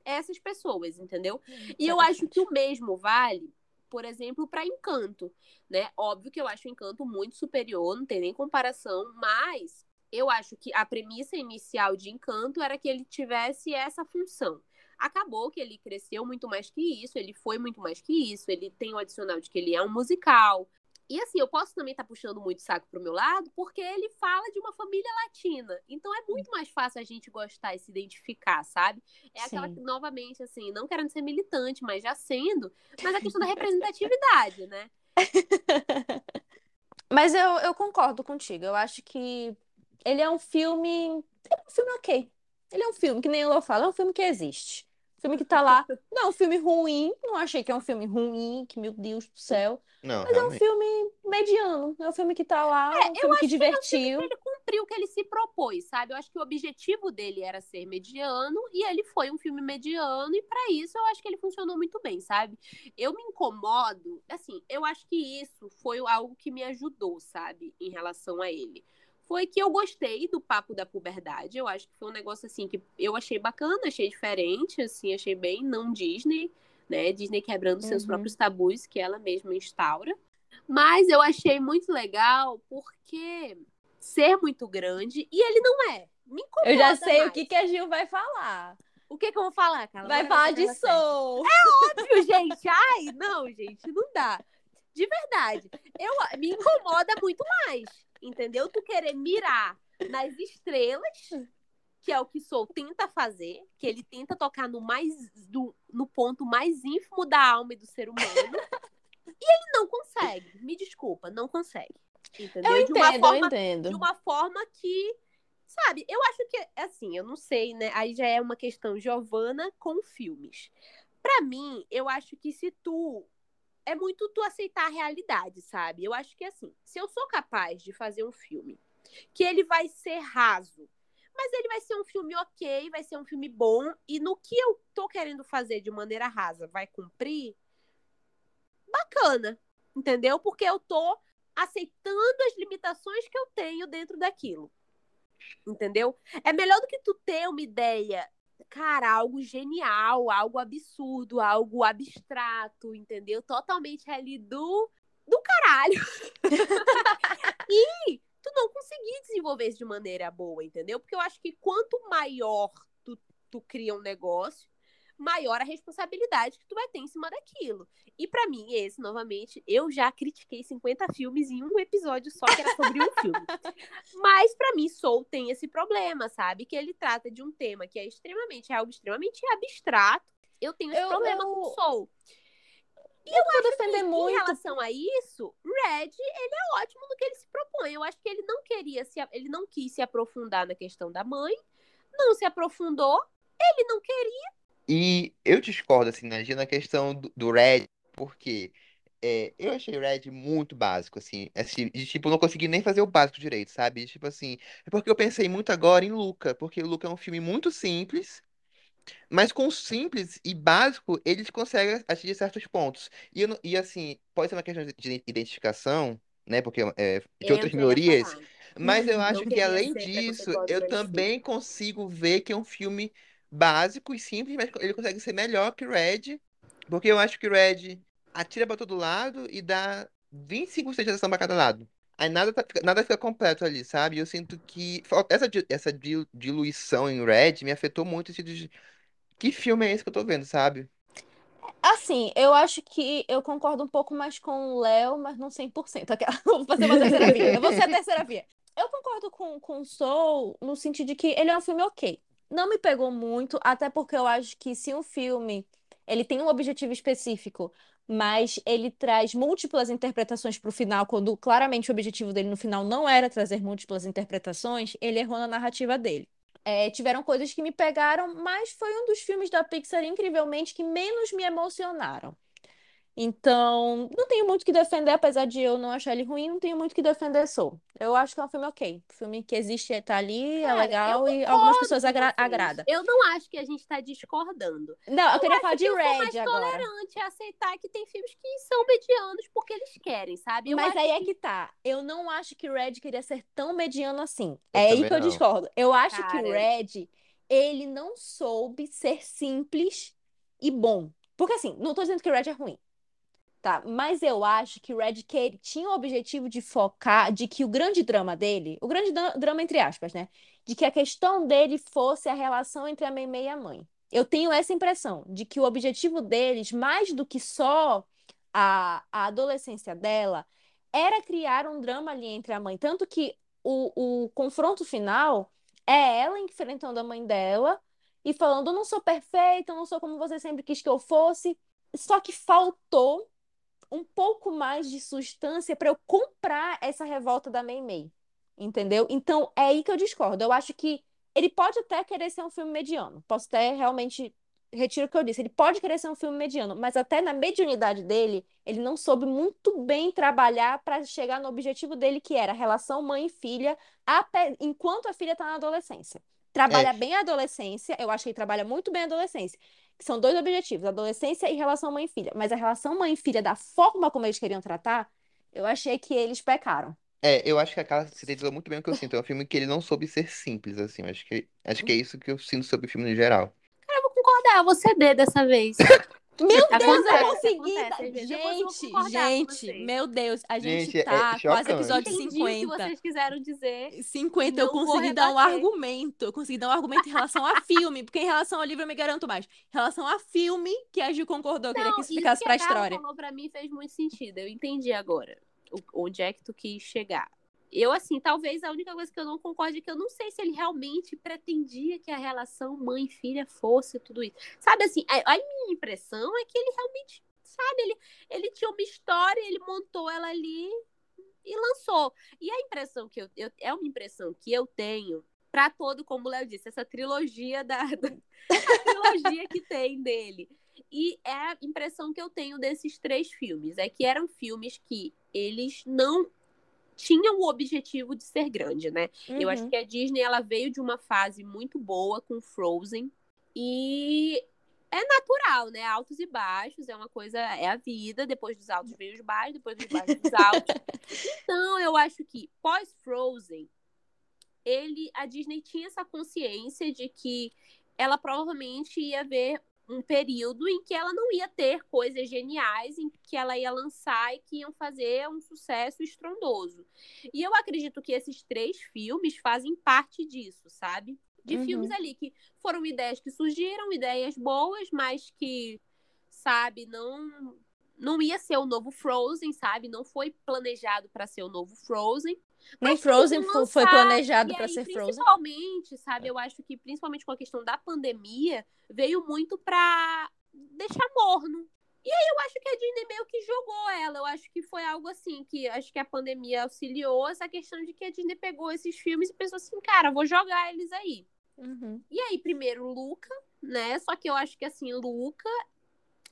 essas pessoas, entendeu? E eu acho que o mesmo vale, por exemplo, para Encanto, né? Óbvio que eu acho o Encanto muito superior, não tem nem comparação, mas eu acho que a premissa inicial de Encanto era que ele tivesse essa função. Acabou que ele cresceu muito mais que isso, ele foi muito mais que isso, ele tem o adicional de que ele é um musical. E assim, eu posso também estar puxando muito saco pro meu lado, porque ele fala de uma família latina. Então é muito mais fácil a gente gostar e se identificar, sabe? É aquela Sim. que, novamente, assim, não querendo ser militante, mas já sendo, mas a questão da representatividade, né? Mas eu, eu concordo contigo. Eu acho que ele é um filme. Ele é um filme ok. Ele é um filme, que nem o Lô fala, é um filme que existe. Um filme que tá lá. Não é um filme ruim. Não achei que é um filme ruim, que, meu Deus do céu. Não, Mas é um realmente. filme mediano. É um filme que tá lá, É, um eu filme que acho que é um filme divertiu. que ele cumpriu o que ele se propôs, sabe? Eu acho que o objetivo dele era ser mediano e ele foi um filme mediano e pra isso eu acho que ele funcionou muito bem, sabe? Eu me incomodo, assim, eu acho que isso foi algo que me ajudou, sabe, em relação a ele. Foi que eu gostei do papo da puberdade. Eu acho que foi um negócio assim que eu achei bacana, achei diferente, assim, achei bem não Disney, né? Disney quebrando seus Uhum. próprios tabus que ela mesma instaura. Mas eu achei muito legal porque ser muito grande e ele não é. Me incomoda Eu já sei o mais. que, que a Gil vai falar. O que que eu vou falar, Carla? Vai falar de. Soul. Óbvio, gente. Ai, não, gente, não dá. De verdade. Eu, me incomoda muito mais. Entendeu? Tu querer mirar nas estrelas, que é o que Soul tenta fazer, que ele tenta tocar no mais do, no ponto mais ínfimo da alma e do ser humano. e ele não consegue. Me desculpa, não consegue. Entendeu? Eu de uma entendo, eu forma entendo. de uma forma que, sabe, eu acho que, assim, eu não sei, né? Aí já é uma questão Giovana com filmes. Pra mim, eu acho que se tu. É muito tu aceitar a realidade, sabe? Eu acho que, assim, se eu sou capaz de fazer um filme que ele vai ser raso, mas ele vai ser um filme ok, vai ser um filme bom, e no que eu tô querendo fazer de maneira rasa vai cumprir, bacana, entendeu? Porque eu tô aceitando as limitações que eu tenho dentro daquilo. Entendeu? É melhor do que tu ter uma ideia, cara, algo genial, algo absurdo, algo abstrato, entendeu? Totalmente ali do do caralho. e tu não conseguir desenvolver isso de maneira boa, entendeu? Porque eu acho que quanto maior tu, tu cria um negócio, maior a responsabilidade que tu vai ter em cima daquilo. E pra mim, esse, novamente, eu já critiquei 50 filmes em um episódio só que era sobre um filme. Mas pra mim, Soul tem esse problema, sabe? Que ele trata de um tema que é extremamente, é algo extremamente abstrato. Eu tenho esse Eu- problema eu- com Soul. Eu vou defender Em muito. relação a isso, Red, ele é ótimo no que ele se propõe. Eu acho que ele não queria se, ele não quis se aprofundar na questão da mãe, não se aprofundou, ele não queria. E eu discordo, assim, né, na questão do, do Red, porque é, eu achei o Red muito básico, assim, assim, de, tipo, não consegui nem fazer o básico direito, sabe? Tipo assim, é porque eu pensei muito agora em Luca, porque Luca é um filme muito simples, mas com simples e básico, eles conseguem atingir certos pontos. E, eu e assim, pode ser uma questão de de identificação, né? Porque é, de É outras minorias, mas eu Não acho que além ser disso, eu também consigo ver que é um filme básico e simples, mas ele consegue ser melhor que Red, porque eu acho que Red atira pra todo lado e dá 25% de ação pra cada lado. Aí nada, tá- nada fica completo ali, sabe? Eu sinto que essa, essa dil- diluição em Red me afetou muito de que filme é esse que eu tô vendo, sabe? Assim, eu acho que eu concordo um pouco mais com o Léo, mas não 100%. Aquela- Vou fazer uma terceira via. Eu vou ser a terceira via. Eu concordo com, com o Soul no sentido de que ele é um filme ok. Não me pegou muito, até porque eu acho que se um filme ele tem um objetivo específico, mas ele traz múltiplas interpretações pro final, quando claramente o objetivo dele no final não era trazer múltiplas interpretações, ele errou na narrativa dele. É, tiveram coisas que me pegaram, mas foi um dos filmes da Pixar, incrivelmente, que menos me emocionaram. Então, não tenho muito o que defender, apesar de eu não achar ele ruim, não tenho muito o que defender Soul. Eu acho que é um filme ok. filme que existe, tá ali, é Cara, legal eu e algumas pessoas agra vocês. agrada. Eu não acho que a gente tá discordando. Não, eu queria acho falar de que eu sou mais Red agora. tolerante a aceitar que tem filmes que são medianos porque eles querem, sabe? Eu Mas aí é que, que tá. Eu não acho que Red queria ser tão mediano assim. Eu É aí que eu não. discordo. Eu acho que o Cara. Red, ele não soube ser simples e bom. Porque assim, não tô dizendo que o Red é ruim. Tá, mas eu acho que Red que tinha o objetivo de focar, de que o grande drama dele, o grande dra- drama entre aspas, né? De que a questão dele fosse a relação entre a Meimei e a mãe. Eu tenho essa impressão de que o objetivo deles, mais do que só a, a adolescência dela, era criar um drama ali entre a mãe. Tanto que o, o confronto final é ela enfrentando a mãe dela e falando: Eu não sou perfeita, eu não sou como você sempre quis que eu fosse. Só que faltou um pouco mais de substância para eu comprar essa revolta da Mei Mei. Entendeu? Então é aí que eu discordo. Eu acho que ele pode até querer ser um filme mediano. Posso até realmente. Retiro o que eu disse. Ele pode querer ser um filme mediano, mas até na mediunidade dele, ele não soube muito bem trabalhar para chegar no objetivo dele, que era a relação mãe e filha, ape- enquanto a filha está na adolescência. Trabalha bem a adolescência, eu acho que ele trabalha muito bem a adolescência. Que são dois objetivos, adolescência e relação mãe e filha. Mas a relação mãe e filha, da forma como eles queriam tratar, eu achei que eles pecaram. É, eu acho que a Carla sintetizou muito bem o que eu sinto. É um filme que ele não soube ser simples, assim. Acho que, acho que é isso que eu sinto sobre o filme no geral. eu vou concordar, eu vou ceder dessa vez. Meu Deus, eu consegui! acontece, Gente, gente, meu Deus, a gente Gente, é tá quase chocante. episódio Entendi o que 50. vocês quiseram dizer. 50, eu consegui dar um argumento. Eu consegui dar um argumento em relação a filme, porque em relação ao livro eu me garanto mais. Em relação a filme, que a Gil concordou, eu queria que isso isso ficasse que pra a história. falou pra mim fez muito sentido. Eu entendi agora o- onde é que tu quis chegar. Eu, assim, talvez a única coisa que eu não concordo é que eu não sei se ele realmente pretendia que a relação mãe-filha fosse tudo isso. Sabe, assim, a, a minha impressão é que ele realmente, sabe, ele, ele tinha uma história, ele montou ela ali e lançou. E a impressão que eu, eu é uma impressão que eu tenho pra todo, como o Léo disse, essa trilogia da, da trilogia que tem dele. E é a impressão que eu tenho desses três filmes. É que eram filmes que eles não tinham o objetivo de ser grande, né? Eu acho Uhum. que a Disney ela veio de uma fase muito boa com Frozen e é natural, né? Altos e baixos, é uma coisa, é a vida, depois dos altos vem os baixos, depois dos baixos os altos. Então, eu acho que pós Frozen, ele a Disney tinha essa consciência de que ela provavelmente ia ver um período em que ela não ia ter coisas geniais em que ela ia lançar e que iam fazer um sucesso estrondoso. E eu acredito que esses três filmes fazem parte disso, sabe? De Uhum. filmes ali que foram ideias que surgiram, ideias boas, mas que, sabe, não não ia ser o novo Frozen, sabe? Não foi planejado para ser o novo Frozen. Nem Mas Frozen fo- foi lançar, planejado pra aí, ser Frozen. principalmente, sabe, eu acho que principalmente com a questão da pandemia, veio muito pra deixar morno. E aí eu acho que a Disney meio que jogou ela. Eu acho que foi algo assim, que acho que a pandemia auxiliou essa questão de que a Disney pegou esses filmes e pensou assim, cara, vou jogar eles aí. Uhum. E aí, primeiro, Luca, né? Só que eu acho que, assim, Luca.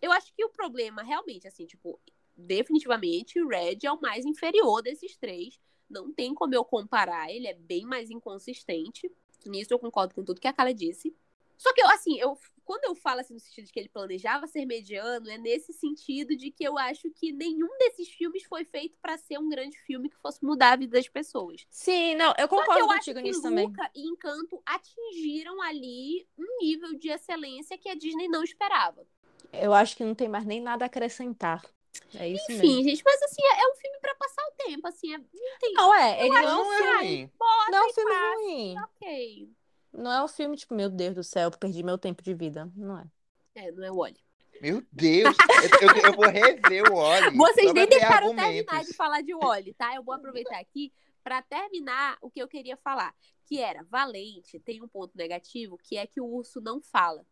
Eu acho que o problema, realmente, assim, tipo, definitivamente o Red é o mais inferior desses três. Não tem como eu comparar, ele é bem mais inconsistente. Nisso eu concordo com tudo que a Kala disse. Só que eu, assim, eu, quando eu falo assim no sentido de que ele planejava ser mediano, é nesse sentido de que eu acho que nenhum desses filmes foi feito para ser um grande filme que fosse mudar a vida das pessoas. Sim, não, eu concordo eu contigo nisso Luca também. e Encanto atingiram ali um nível de excelência que a Disney não esperava. Eu acho que não tem mais nem nada a acrescentar. É isso Enfim, mesmo. gente, mas assim, é é um filme pra passar o tempo, assim, é... não tem... Não é, ele Não, não, é ruim. não é um filme passa. ruim. Ok. Não é um filme tipo, meu Deus do céu, perdi meu tempo de vida. Não é. É, não é o Wally. Meu Deus, eu, eu- eu vou rever o Oli. Vocês nem deixaram terminar de falar de Wally, tá? Eu vou aproveitar aqui pra terminar o que eu queria falar, que era Valente tem um ponto negativo, que é que o urso não fala,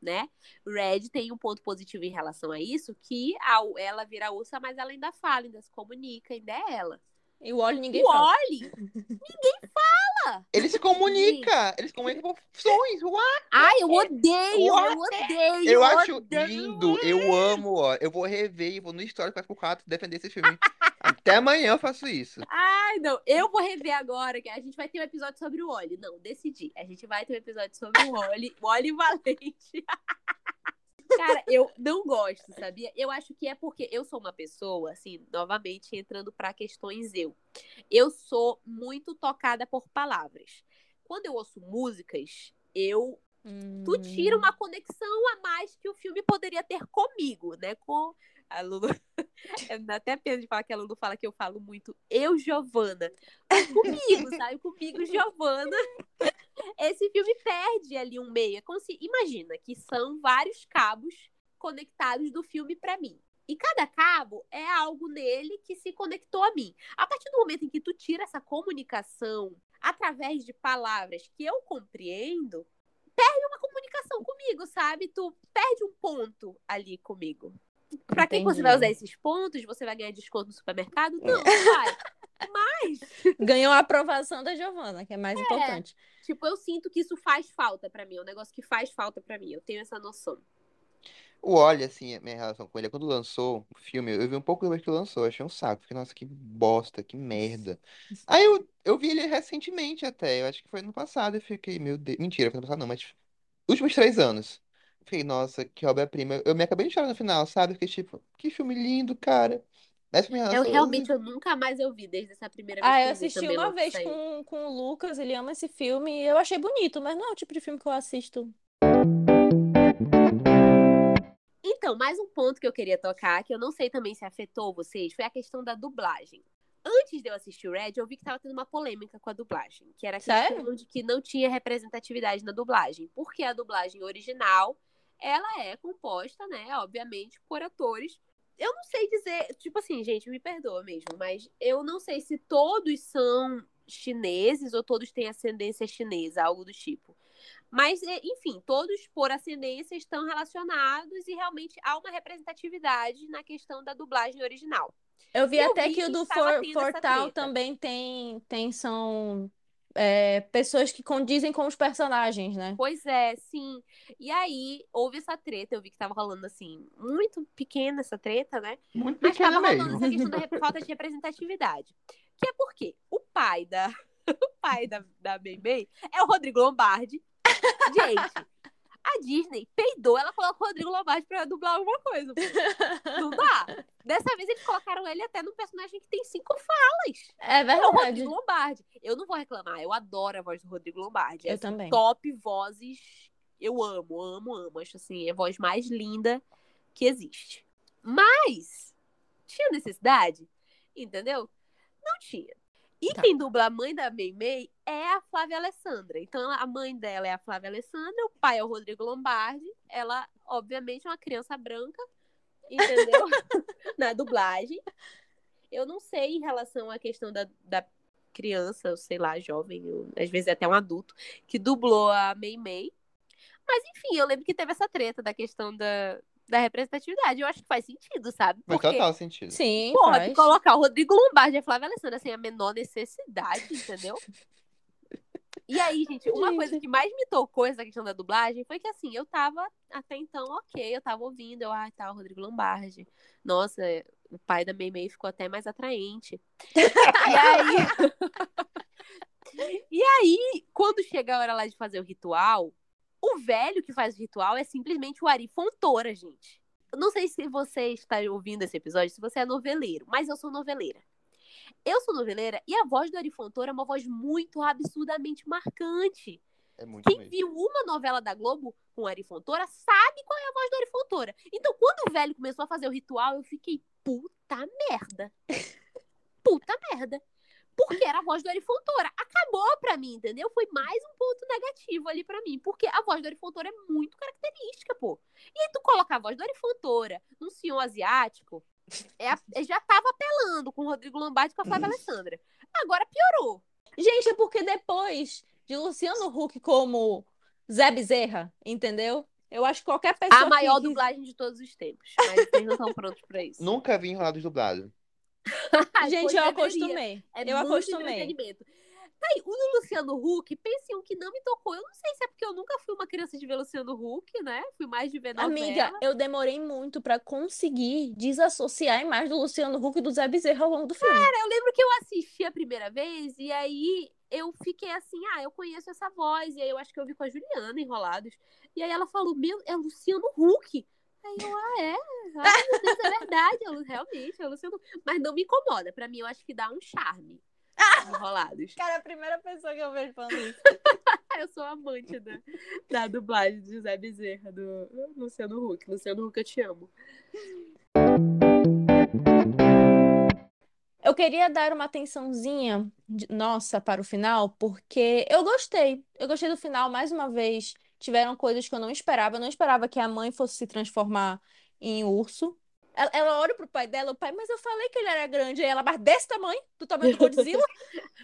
né? Red tem um ponto positivo em relação a isso, que ela vira ursa, mas ela ainda fala, ainda se comunica, ainda é ela. E o Wally ninguém o fala. Wally, Ele se comunica, ele se comunica por ai, eu odeio, eu What? odeio, Eu acho odeio. lindo, eu amo, ó. Eu vou rever e vou no Histórico 4x4 defender esse filme. Até amanhã eu faço isso. Ai, não, eu vou rever agora, que a gente vai ter um episódio sobre o Oli. Não, decidi. A gente vai ter um episódio sobre o Oli, o Oli Valente. Cara, eu não gosto, sabia? Eu acho que é porque eu sou uma pessoa, assim, novamente entrando pra questões eu. Eu sou muito tocada por palavras. Quando eu ouço músicas, eu tu Hum. tira uma conexão a mais que o filme poderia ter comigo, né? Com a Lulu. É, até pena de falar que a Lulu fala que eu falo muito eu, Giovana. Comigo, sabe? Comigo, Giovana. Esse filme perde ali um meio. É como se, imagina que são vários cabos conectados do filme pra mim. E cada cabo é algo nele que se conectou a mim. A partir do momento em que tu tira essa comunicação através de palavras que eu compreendo, perde uma comunicação comigo, sabe? Tu perde um ponto ali comigo. Pra quem você vai usar esses pontos? Você vai ganhar desconto no supermercado? Não, não vai. Mas, Ganhou a aprovação da Giovana, que é mais importante. Tipo, eu sinto que isso faz falta pra mim. É um negócio que faz falta pra mim. Eu tenho essa noção. O Oli, assim, minha relação com ele, quando lançou o filme, eu vi um pouco depois que lançou, achei um saco. Fiquei, nossa, que bosta, que merda. Aí eu, eu vi ele recentemente até, eu acho que foi ano passado, eu fiquei, meu Deus. Mentira, foi ano passado não, mas últimos três anos. Fiquei, nossa, que obra-prima. Eu me acabei de chorar no final, sabe? Fiquei tipo, que filme lindo, cara. Essa é a minha Eu realmente eu nunca mais eu vi desde essa primeira vez Ah, que eu assisti também, uma vez com, com o Lucas, ele ama esse filme e eu achei bonito, mas não é o tipo de filme que eu assisto. Então, mais um ponto que eu queria tocar, que eu não sei também se afetou vocês, foi a questão da dublagem. Antes de eu assistir o Red, eu vi que tava tendo uma polêmica com a dublagem, que era a Sério? questão de que não tinha representatividade na dublagem, porque a dublagem original, ela é composta, né, obviamente, por atores. Eu não sei dizer, tipo assim, gente, me perdoa mesmo, mas eu não sei se todos são chineses ou todos têm ascendência chinesa, algo do tipo. Mas, e- enfim, todos por ascendência estão relacionados e realmente há uma representatividade na questão da dublagem original. Eu vi Eu até vi que o do For- Fortal também tem, tem são é, pessoas que condizem com os personagens, né? Pois é, sim. E aí, houve essa treta, eu vi que tava rolando assim, muito pequena essa treta, né? Muito Mas pequena tava rolando mesmo. essa questão da falta de representatividade. Que é porque o pai da, o pai da, da Bebê é o Rodrigo Lombardi. Gente, a Disney peidou, ela colocou o Rodrigo Lombardi pra dublar alguma coisa. Não dá. Dessa vez eles colocaram ele até num personagem que tem cinco falas. É É o verdade. Rodrigo Lombardi. Eu não vou reclamar, eu adoro a voz do Rodrigo Lombardi. É, Eu assim, também. top vozes. Eu amo, amo, amo. Acho assim, é a voz mais linda que existe. Mas, tinha necessidade? Entendeu? Não tinha. E Tá. quem dubla a mãe da Mei Mei é a Flávia Alessandra. Então, a mãe dela é a Flávia Alessandra, o pai é o Rodrigo Lombardi. Ela, obviamente, é uma criança branca, entendeu? Na dublagem. Eu não sei em relação à questão da, da criança, ou sei lá, jovem, ou, às vezes até um adulto, que dublou a Mei Mei. Mas, enfim, eu lembro que teve essa treta da questão da, da representatividade. Eu acho que faz sentido, sabe? Porque total sentido. Sim, Porra, faz. de colocar o Rodrigo Lombardi e a Flávia Alessandra sem a menor necessidade, entendeu? E aí, gente, uma coisa que mais me tocou essa questão da dublagem foi que, assim, eu tava até então ok, eu tava ouvindo, eu, ah, tá, o Rodrigo Lombardi. Nossa, o pai da Meimei ficou até mais atraente. e aí. e aí, quando chega a hora lá de fazer o ritual, o velho que faz o ritual é simplesmente o Ari Fontoura, gente. Eu não sei se você está ouvindo esse episódio, se você é noveleiro, mas eu sou noveleira. Eu sou noveleira e a voz do Ari Fontoura é uma voz muito absurdamente marcante. É muito Quem mesmo. viu uma novela da Globo com o Ari Fontoura sabe qual é a voz do Ari Fontoura. Então, quando o velho começou a fazer o ritual, eu fiquei, puta merda. Puta merda. Porque era a voz do Ari Fontoura. Acabou pra mim, entendeu? Foi mais um ponto negativo ali pra mim. Porque a voz do Ari Fontoura é muito característica, pô. E aí tu colocar a voz do Ari Fontoura num senhor asiático, é a- já tava apelando com o Rodrigo Lombardi e com a Flávia Alessandra. Agora piorou. Gente, é porque depois de Luciano Huck como Zé Bezerra, entendeu? Eu acho que qualquer pessoa. A maior que... dublagem de todos os tempos. Mas vocês não estão prontos pra isso. Nunca vi enrolados dublados. Gente, eu acostumei. É eu muito acostumei. Aí, o do Luciano Huck, pense em um que não me tocou. Eu não sei se é porque eu nunca fui uma criança de ver Luciano Huck, né? Fui mais de ver novela. Amiga, eu demorei muito pra conseguir desassociar a imagem do Luciano Huck e do Zé Bezerra ao longo do filme. Eu lembro que eu assisti a primeira vez e aí eu fiquei assim, ah, eu conheço essa voz. E aí eu acho que eu vi com a Juliana Enrolados. E aí ela falou, meu, é Luciano Huck. Aí eu, ah, é? Meu Deus, é verdade. Eu, realmente, é Luciano Huck. Mas não me incomoda. Pra mim, eu acho que dá um charme. Enrolados. Cara, é a primeira pessoa que eu vejo falando isso. Eu sou amante da, da dublagem do José Bezerra, do Luciano Huck. Luciano Huck, eu te amo. Eu queria dar uma atençãozinha de- nossa para o final, porque eu gostei. Eu gostei do final, mais uma vez. Tiveram coisas que eu não esperava. Eu não esperava que a mãe fosse se transformar em urso. Ela, ela olha pro pai dela, o pai, mas eu falei que ele era grande. Aí ela, mas desse tamanho, do tamanho do Godzilla.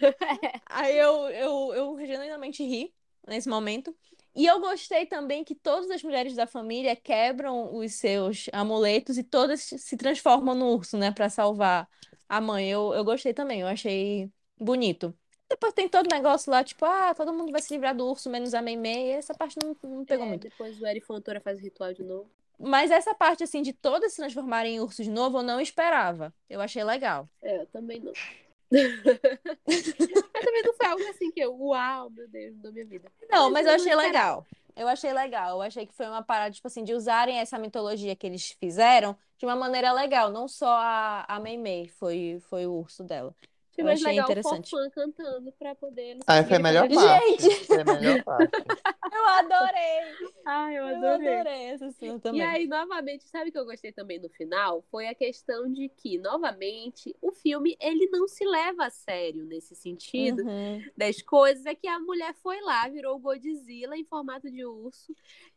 Aí eu, eu, eu genuinamente ri nesse momento. E eu gostei também que todas as mulheres da família quebram os seus amuletos e todas se transformam no urso, né, Pra salvar a mãe. Eu, eu gostei também, eu achei bonito. Depois tem todo o negócio lá, tipo, ah, todo mundo vai se livrar do urso, menos a Meimei. Essa parte não, não pegou É, muito. Depois o Eri Fontoura faz o ritual de novo. Mas essa parte, assim, de todas se transformarem em urso de novo, eu não esperava. Eu achei legal. É, eu também não. mas também não foi algo assim que eu, uau, meu Deus, da minha vida. Não, Mas mas eu achei legal. Eu achei legal. Eu achei que foi uma parada, tipo assim, de usarem essa mitologia que eles fizeram de uma maneira legal. Não só a, a Meimei foi, foi o urso dela. Achei Eu mais achei legal interessante. o Forfã cantando pra poder Ah, foi a melhor parte. Gente! Foi a melhor parte. Eu adorei! Ai, eu Eu adorei. adorei cena E também. aí, novamente, sabe o que eu gostei também no final? Foi a questão de que, novamente, o filme ele não se leva a sério nesse sentido Uhum. das coisas. É que a mulher foi lá, virou o Godzilla em formato de urso,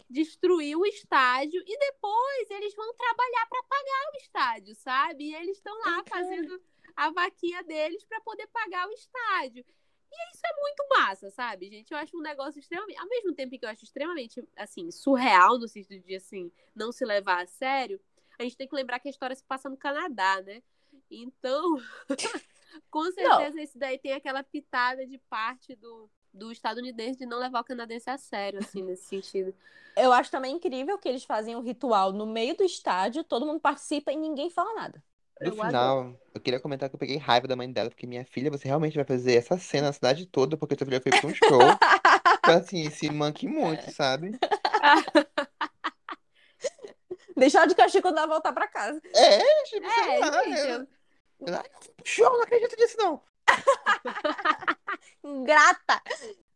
destruiu o estádio e depois eles vão trabalhar para pagar o estádio, sabe? E eles estão lá cara. fazendo a vaquinha deles para poder pagar o estádio. E isso é muito massa, sabe, gente? Eu acho um negócio extremamente. Ao mesmo tempo que eu acho extremamente, assim, surreal, no sentido de, assim, não se levar a sério, a gente tem que lembrar que a história se passa no Canadá, né? Então, com certeza, esse daí tem aquela pitada de parte do, do estadunidense de não levar o canadense a sério, assim, nesse sentido. Eu acho também incrível que eles fazem o ritual no meio do estádio, todo mundo participa e ninguém fala nada. No Eu final, eu queria comentar que eu peguei raiva da mãe dela, porque minha filha, você realmente vai fazer essa cena na cidade toda, porque sua filha foi pra um show. Então, assim, se manque muito, sabe? Deixar de castigo quando ela voltar pra casa. É, tipo, É, lá, gente, eu- eu- Ela, "Ai, eu show, não acredito nisso, não. Ingrata!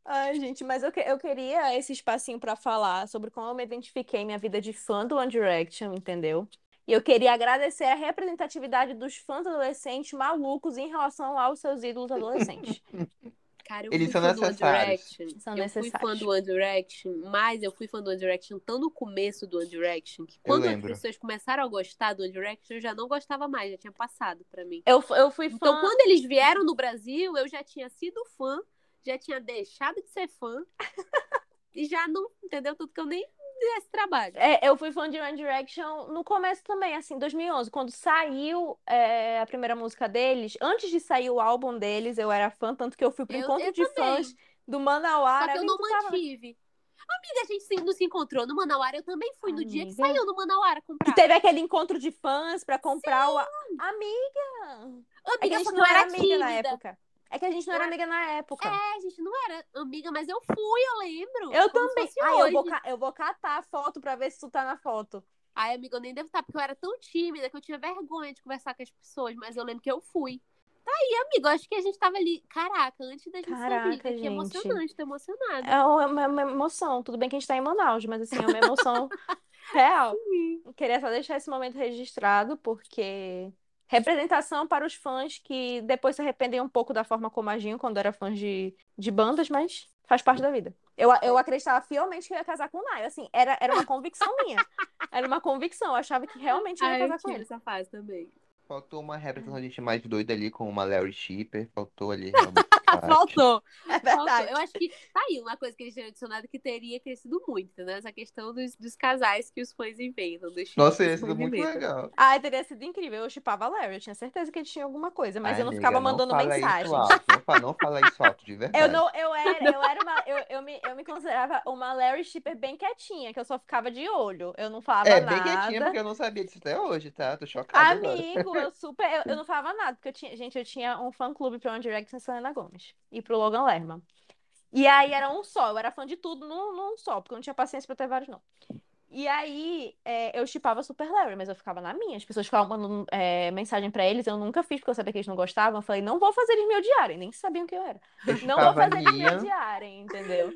Ai, gente, mas eu, que- eu queria esse espacinho pra falar sobre como eu me identifiquei em minha vida de fã do One Direction, entendeu? E eu queria agradecer a representatividade dos fãs adolescentes malucos em relação aos seus ídolos adolescentes. Cara, eu Eles fui são fã do One necessários. Direction. São eu fui fã necessários. do One Direction, mas eu fui fã do One Direction tão no começo do One Direction que quando as pessoas começaram a gostar do One Direction, eu já não gostava mais, já tinha passado pra mim. Eu, eu fui fã. Então, quando eles vieram no Brasil, eu já tinha sido fã, já tinha deixado de ser fã e já não, entendeu? Tudo que eu nem fiz esse trabalho. É, eu fui fã de One Direction no começo também, assim, 2011, quando saiu é, a primeira música deles. Antes de sair o álbum deles, eu era fã, tanto que eu fui pro Eu- encontro eu de também. fãs do Só Manauara. que eu amiga, não tu tava- mantive. Amiga, a gente se- não se encontrou no Manauara. Eu também fui no dia que Amiga. saiu no Manauara Que comprar. teve aquele encontro de fãs pra comprar o. Amiga! É que a Amiga, gente não era era amiga na tímida. época. É que a gente não era amiga na época. É, a gente não era amiga, mas eu fui, eu lembro. Eu também. Ai, eu vou, eu vou catar a foto pra ver se tu tá na foto. Ai, amiga, eu nem devo estar, porque eu era tão tímida que eu tinha vergonha de conversar com as pessoas, mas eu lembro que eu fui. Tá aí, amigo, acho que a gente tava ali. Caraca, antes da gente Caraca, amiga, que gente. emocionante, tô emocionada. É uma, uma emoção. Tudo bem que a gente tá em Manaus, mas assim, é uma emoção real. Queria só deixar esse momento registrado, porque representação para os fãs que depois se arrependem um pouco da forma como agiam quando era fãs de, de bandas, mas faz parte da vida. Eu, eu acreditava fielmente que eu ia casar com o Naio. Assim, era, era uma convicção minha. Era uma convicção. Eu achava que realmente eu ia eu casar com ele. essa fase também. Faltou uma representação de gente mais doida ali, com uma Larry Shipper. Faltou ali. Faltou. É Faltou. verdade. Eu acho que tá aí uma coisa que eles tinham adicionado que teria crescido muito, né? Essa questão dos, dos casais que os fãs inventam. Dos Nossa, ia sido muito inventam. legal. Ai, teria sido incrível. Eu chipava Larry. Eu tinha certeza que ele tinha alguma coisa, mas Ai, eu não amiga, ficava mandando fala mensagens. Isso alto. Não, fala, não fala isso alto, de verdade. Eu não, eu era, eu era uma, eu, eu, me, eu me considerava uma Larry Shipper bem quietinha, que eu só ficava de olho. Eu não falava É, nada. bem quietinha, porque eu não sabia disso até hoje, tá? Tô chocada agora. Amigo, eu super, eu, eu não falava nada, porque eu tinha, gente, eu tinha um fã clube pro One Direction e Selena Gomez e pro Logan Lerman. E aí era um só, eu era fã de tudo num, num só, porque eu não tinha paciência pra ter vários não. E aí é, eu chipava Super Larry, mas eu ficava na minha. As pessoas ficavam mandando é, mensagem pra eles, eu nunca fiz porque eu sabia que eles não gostavam. Eu falei, não vou fazer eles me odiarem, nem sabiam quem eu era. Eu Não vou fazer eles me odiarem, entendeu?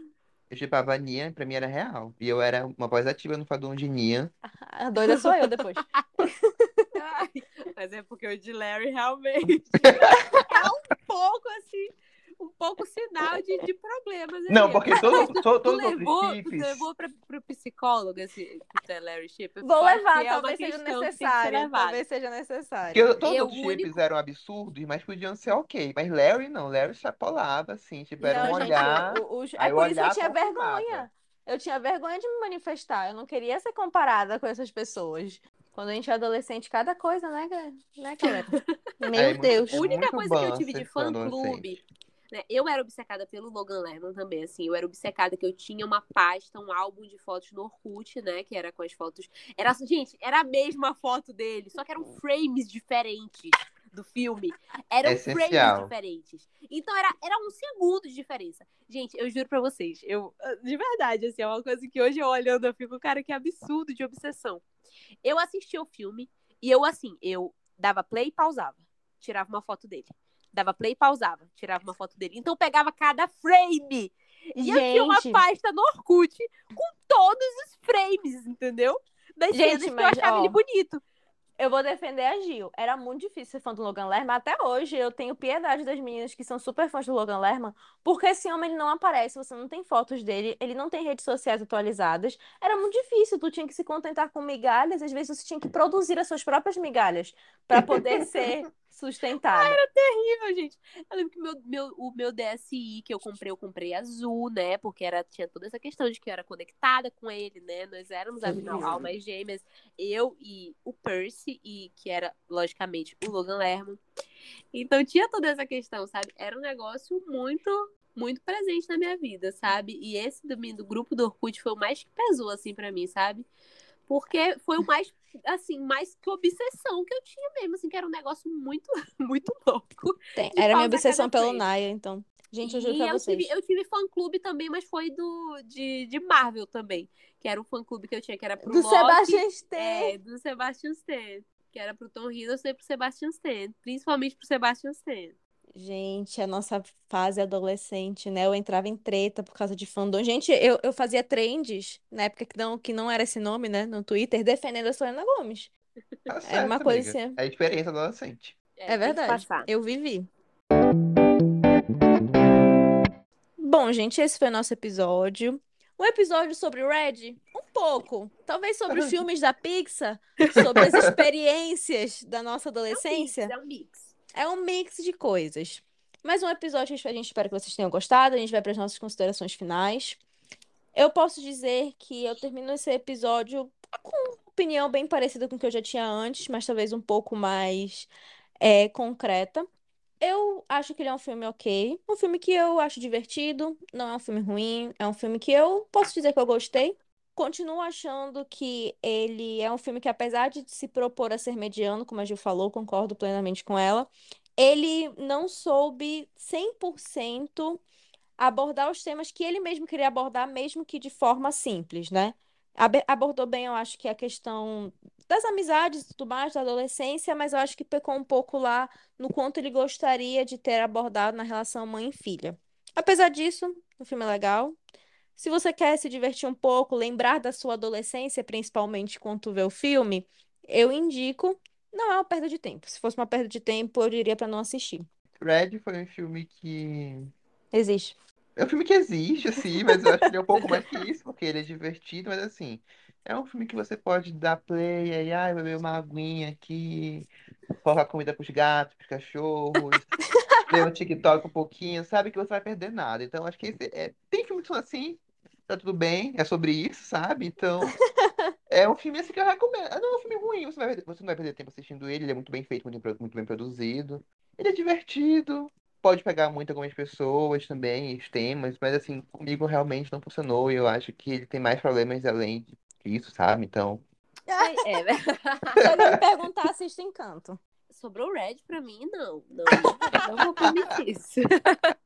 eu chipava Nia, pra mim era real. E eu era uma voz ativa no fadão de Nia. A doida sou eu depois. Ai, mas é porque o de Larry realmente é um pouco assim, um pouco sinal de, de problemas. Não, porque todo, to- Tu todos os levou, tu chips. levou pra, pro psicólogo esse que é Larry Ship? Vou levar, é uma talvez seja necessário. Talvez seja necessário. Porque todos Eu, os o chips único- eram absurdos, mas podiam ser ok. Mas Larry não, Larry chapolava, assim, tipo, era um gente, olhar. o- o- é por isso que eu tinha vergonha. Eu tinha vergonha de me manifestar. Eu não queria ser comparada com essas pessoas. Quando a gente é adolescente, cada coisa, né, né galera? Meu É, muito- Deus. A única coisa que eu tive de ser fã fã clube, né? Eu era obcecada pelo Logan Lerman também, assim. Eu era obcecada que eu tinha uma pasta, um álbum de fotos no Orkut, né? Que era com as fotos. Era, gente, era a mesma foto dele, só que eram frames diferentes do filme. Eram frames Essencial. diferentes. Então era, era um segundo de diferença. Gente, eu juro pra vocês, eu. De verdade, assim, é uma coisa que hoje eu olhando, eu fico, cara, que absurdo de obsessão. Eu assisti o filme e eu, assim, eu dava play e pausava. Tirava uma foto dele. Dava play e pausava. Tirava uma foto dele. Então eu pegava cada frame. E eu tinha uma Gente. pasta no Orkut com todos os frames, entendeu? Das Gente, que eu achava ó, ele bonito. Eu vou defender a Gil. Era muito difícil ser fã do Logan Lerman. Até hoje eu tenho piedade das meninas que são super fãs do Logan Lerman, porque esse homem ele não aparece, você não tem fotos dele, ele não tem redes sociais atualizadas. Era muito difícil, tu tinha que se contentar com migalhas, às vezes você tinha que produzir as suas próprias migalhas para poder ser sustentado. terrível, gente. Eu lembro que meu, meu, o meu DSI que eu comprei, eu comprei azul, né? Porque era, tinha toda essa questão de que eu era conectada com ele, né? Nós éramos almas gêmeas. Eu e o Percy, e que era, logicamente, o Logan Lerman. Então tinha toda essa questão, sabe? Era um negócio muito, muito presente na minha vida, sabe? E esse do, do grupo do Orkut foi o mais que pesou, assim, pra mim, sabe? Porque foi o mais, assim, mais que obsessão que eu tinha mesmo, assim, que era um negócio muito, muito louco. Tem- Era minha obsessão pelo frame. Naya, então. Gente, eu juro E pra eu vocês. tive, eu tive fã-clube também, mas foi do de, de Marvel também. Que era um fã-clube que eu tinha, que era pro Do Loki. Sebastian Stan. É, do Sebastian Stan. Que era pro Tom Hiddleston e pro Sebastian Stan. Principalmente pro Sebastian Stan. Gente, a nossa fase adolescente, né? Eu entrava em treta por causa de fandom. Gente, eu, eu fazia trends, na época que não, que não era esse nome, né? No Twitter, defendendo a Selena Gomes. Tá Era certo, uma coisa amiga. assim. É a experiência adolescente. É que verdade. Eu vivi. Bom, gente, esse foi o nosso episódio. Um episódio sobre o Red? Um pouco. Talvez sobre os filmes da Pixar, sobre as experiências da nossa adolescência. É um mix. É um mix de coisas. Mais um episódio a gente espera que vocês tenham gostado. A gente vai para as nossas considerações finais. Eu posso dizer que eu termino esse episódio com uma opinião bem parecida com o que eu já tinha antes, mas talvez um pouco mais é, concreta. Eu acho que ele é um filme ok. Um filme que eu acho divertido. Não é um filme ruim. É um filme que eu posso dizer que eu gostei. Continuo achando que ele é um filme que, apesar de se propor a ser mediano, como a Gil falou, concordo plenamente com ela, ele não soube 100% abordar os temas que ele mesmo queria abordar, mesmo que de forma simples, né? Abordou bem, eu acho que a questão das amizades e tudo mais, da adolescência, mas eu acho que pecou um pouco lá no quanto ele gostaria de ter abordado na relação mãe e filha. Apesar disso, o filme é legal. Se você quer se divertir um pouco, lembrar da sua adolescência, principalmente quando tu vê o filme, eu indico. Não é uma perda de tempo. Se fosse uma perda de tempo, eu diria pra não assistir. Red foi um filme que. Existe. É um filme que existe, assim, mas eu acho que ele é um pouco mais que isso, porque ele é divertido, mas assim, é um filme que você pode dar play aí, ai, beber uma aguinha aqui, colocar comida pros gatos, pros cachorros, ver um TikTok um pouquinho, sabe que você vai perder nada. Então, acho que esse é... tem filmes que são assim, tá tudo bem, é sobre isso, sabe? Então, é um filme assim que eu recomendo. Ah, Não é um filme ruim, você vai você não vai perder tempo assistindo ele, ele é muito bem feito, muito, bem- muito bem produzido. Ele é divertido, pode pegar muito algumas pessoas também, os temas, mas assim, comigo realmente não funcionou e eu acho que ele tem mais problemas além disso, sabe? Então, É, é. Se me perguntar, assista Encanto. Sobrou Red pra mim, não. Não, não vou permitir isso.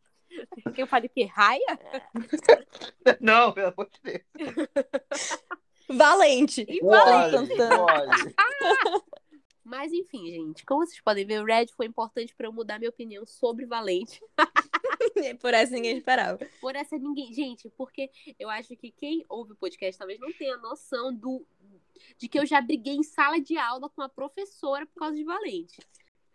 Porque eu falei que raia? não, pelo amor de Deus. Valente. E olhe. Mas enfim, gente, como vocês podem ver, o Red foi importante pra eu mudar minha opinião sobre Valente. Por essa ninguém esperava. Por essa ninguém. Gente, porque eu acho que quem ouve o podcast talvez não tenha noção do de que eu já briguei em sala de aula com a professora por causa de Valente.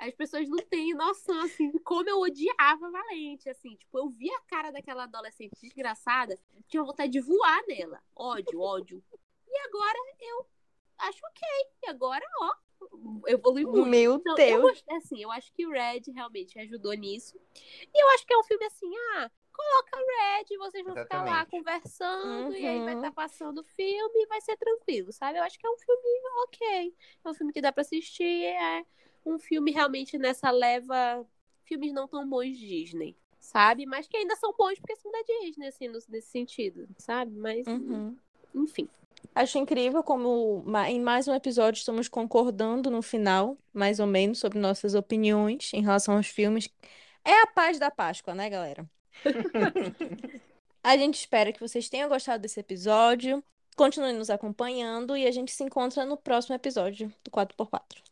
As pessoas não têm noção, assim, de como eu odiava Valente. Assim, tipo, eu via a cara daquela adolescente desgraçada, tinha vontade de voar nela. Ódio, ódio. E agora eu acho ok. E agora, ó, evolui muito. Meu Então, eu Deus. gostei, assim, eu acho que o Red realmente ajudou nisso. E eu acho que é um filme assim, ah, coloca o Red, vocês vão ficar lá Exatamente. conversando, e aí vai Uhum. estar passando o filme e vai ser tranquilo, sabe? Eu acho que é um filme ok. É um filme que dá pra assistir, é um filme realmente nessa leva filmes não tão bons de Disney, sabe? Mas que ainda são bons porque são da Disney, assim, nesse sentido, sabe? Mas, Uhum. enfim. Acho incrível como em mais um episódio estamos concordando no final, mais ou menos, sobre nossas opiniões em relação aos filmes. É a paz da Páscoa, né, galera? A gente espera que vocês tenham gostado desse episódio. Continuem nos acompanhando e a gente se encontra no próximo episódio do 4x4.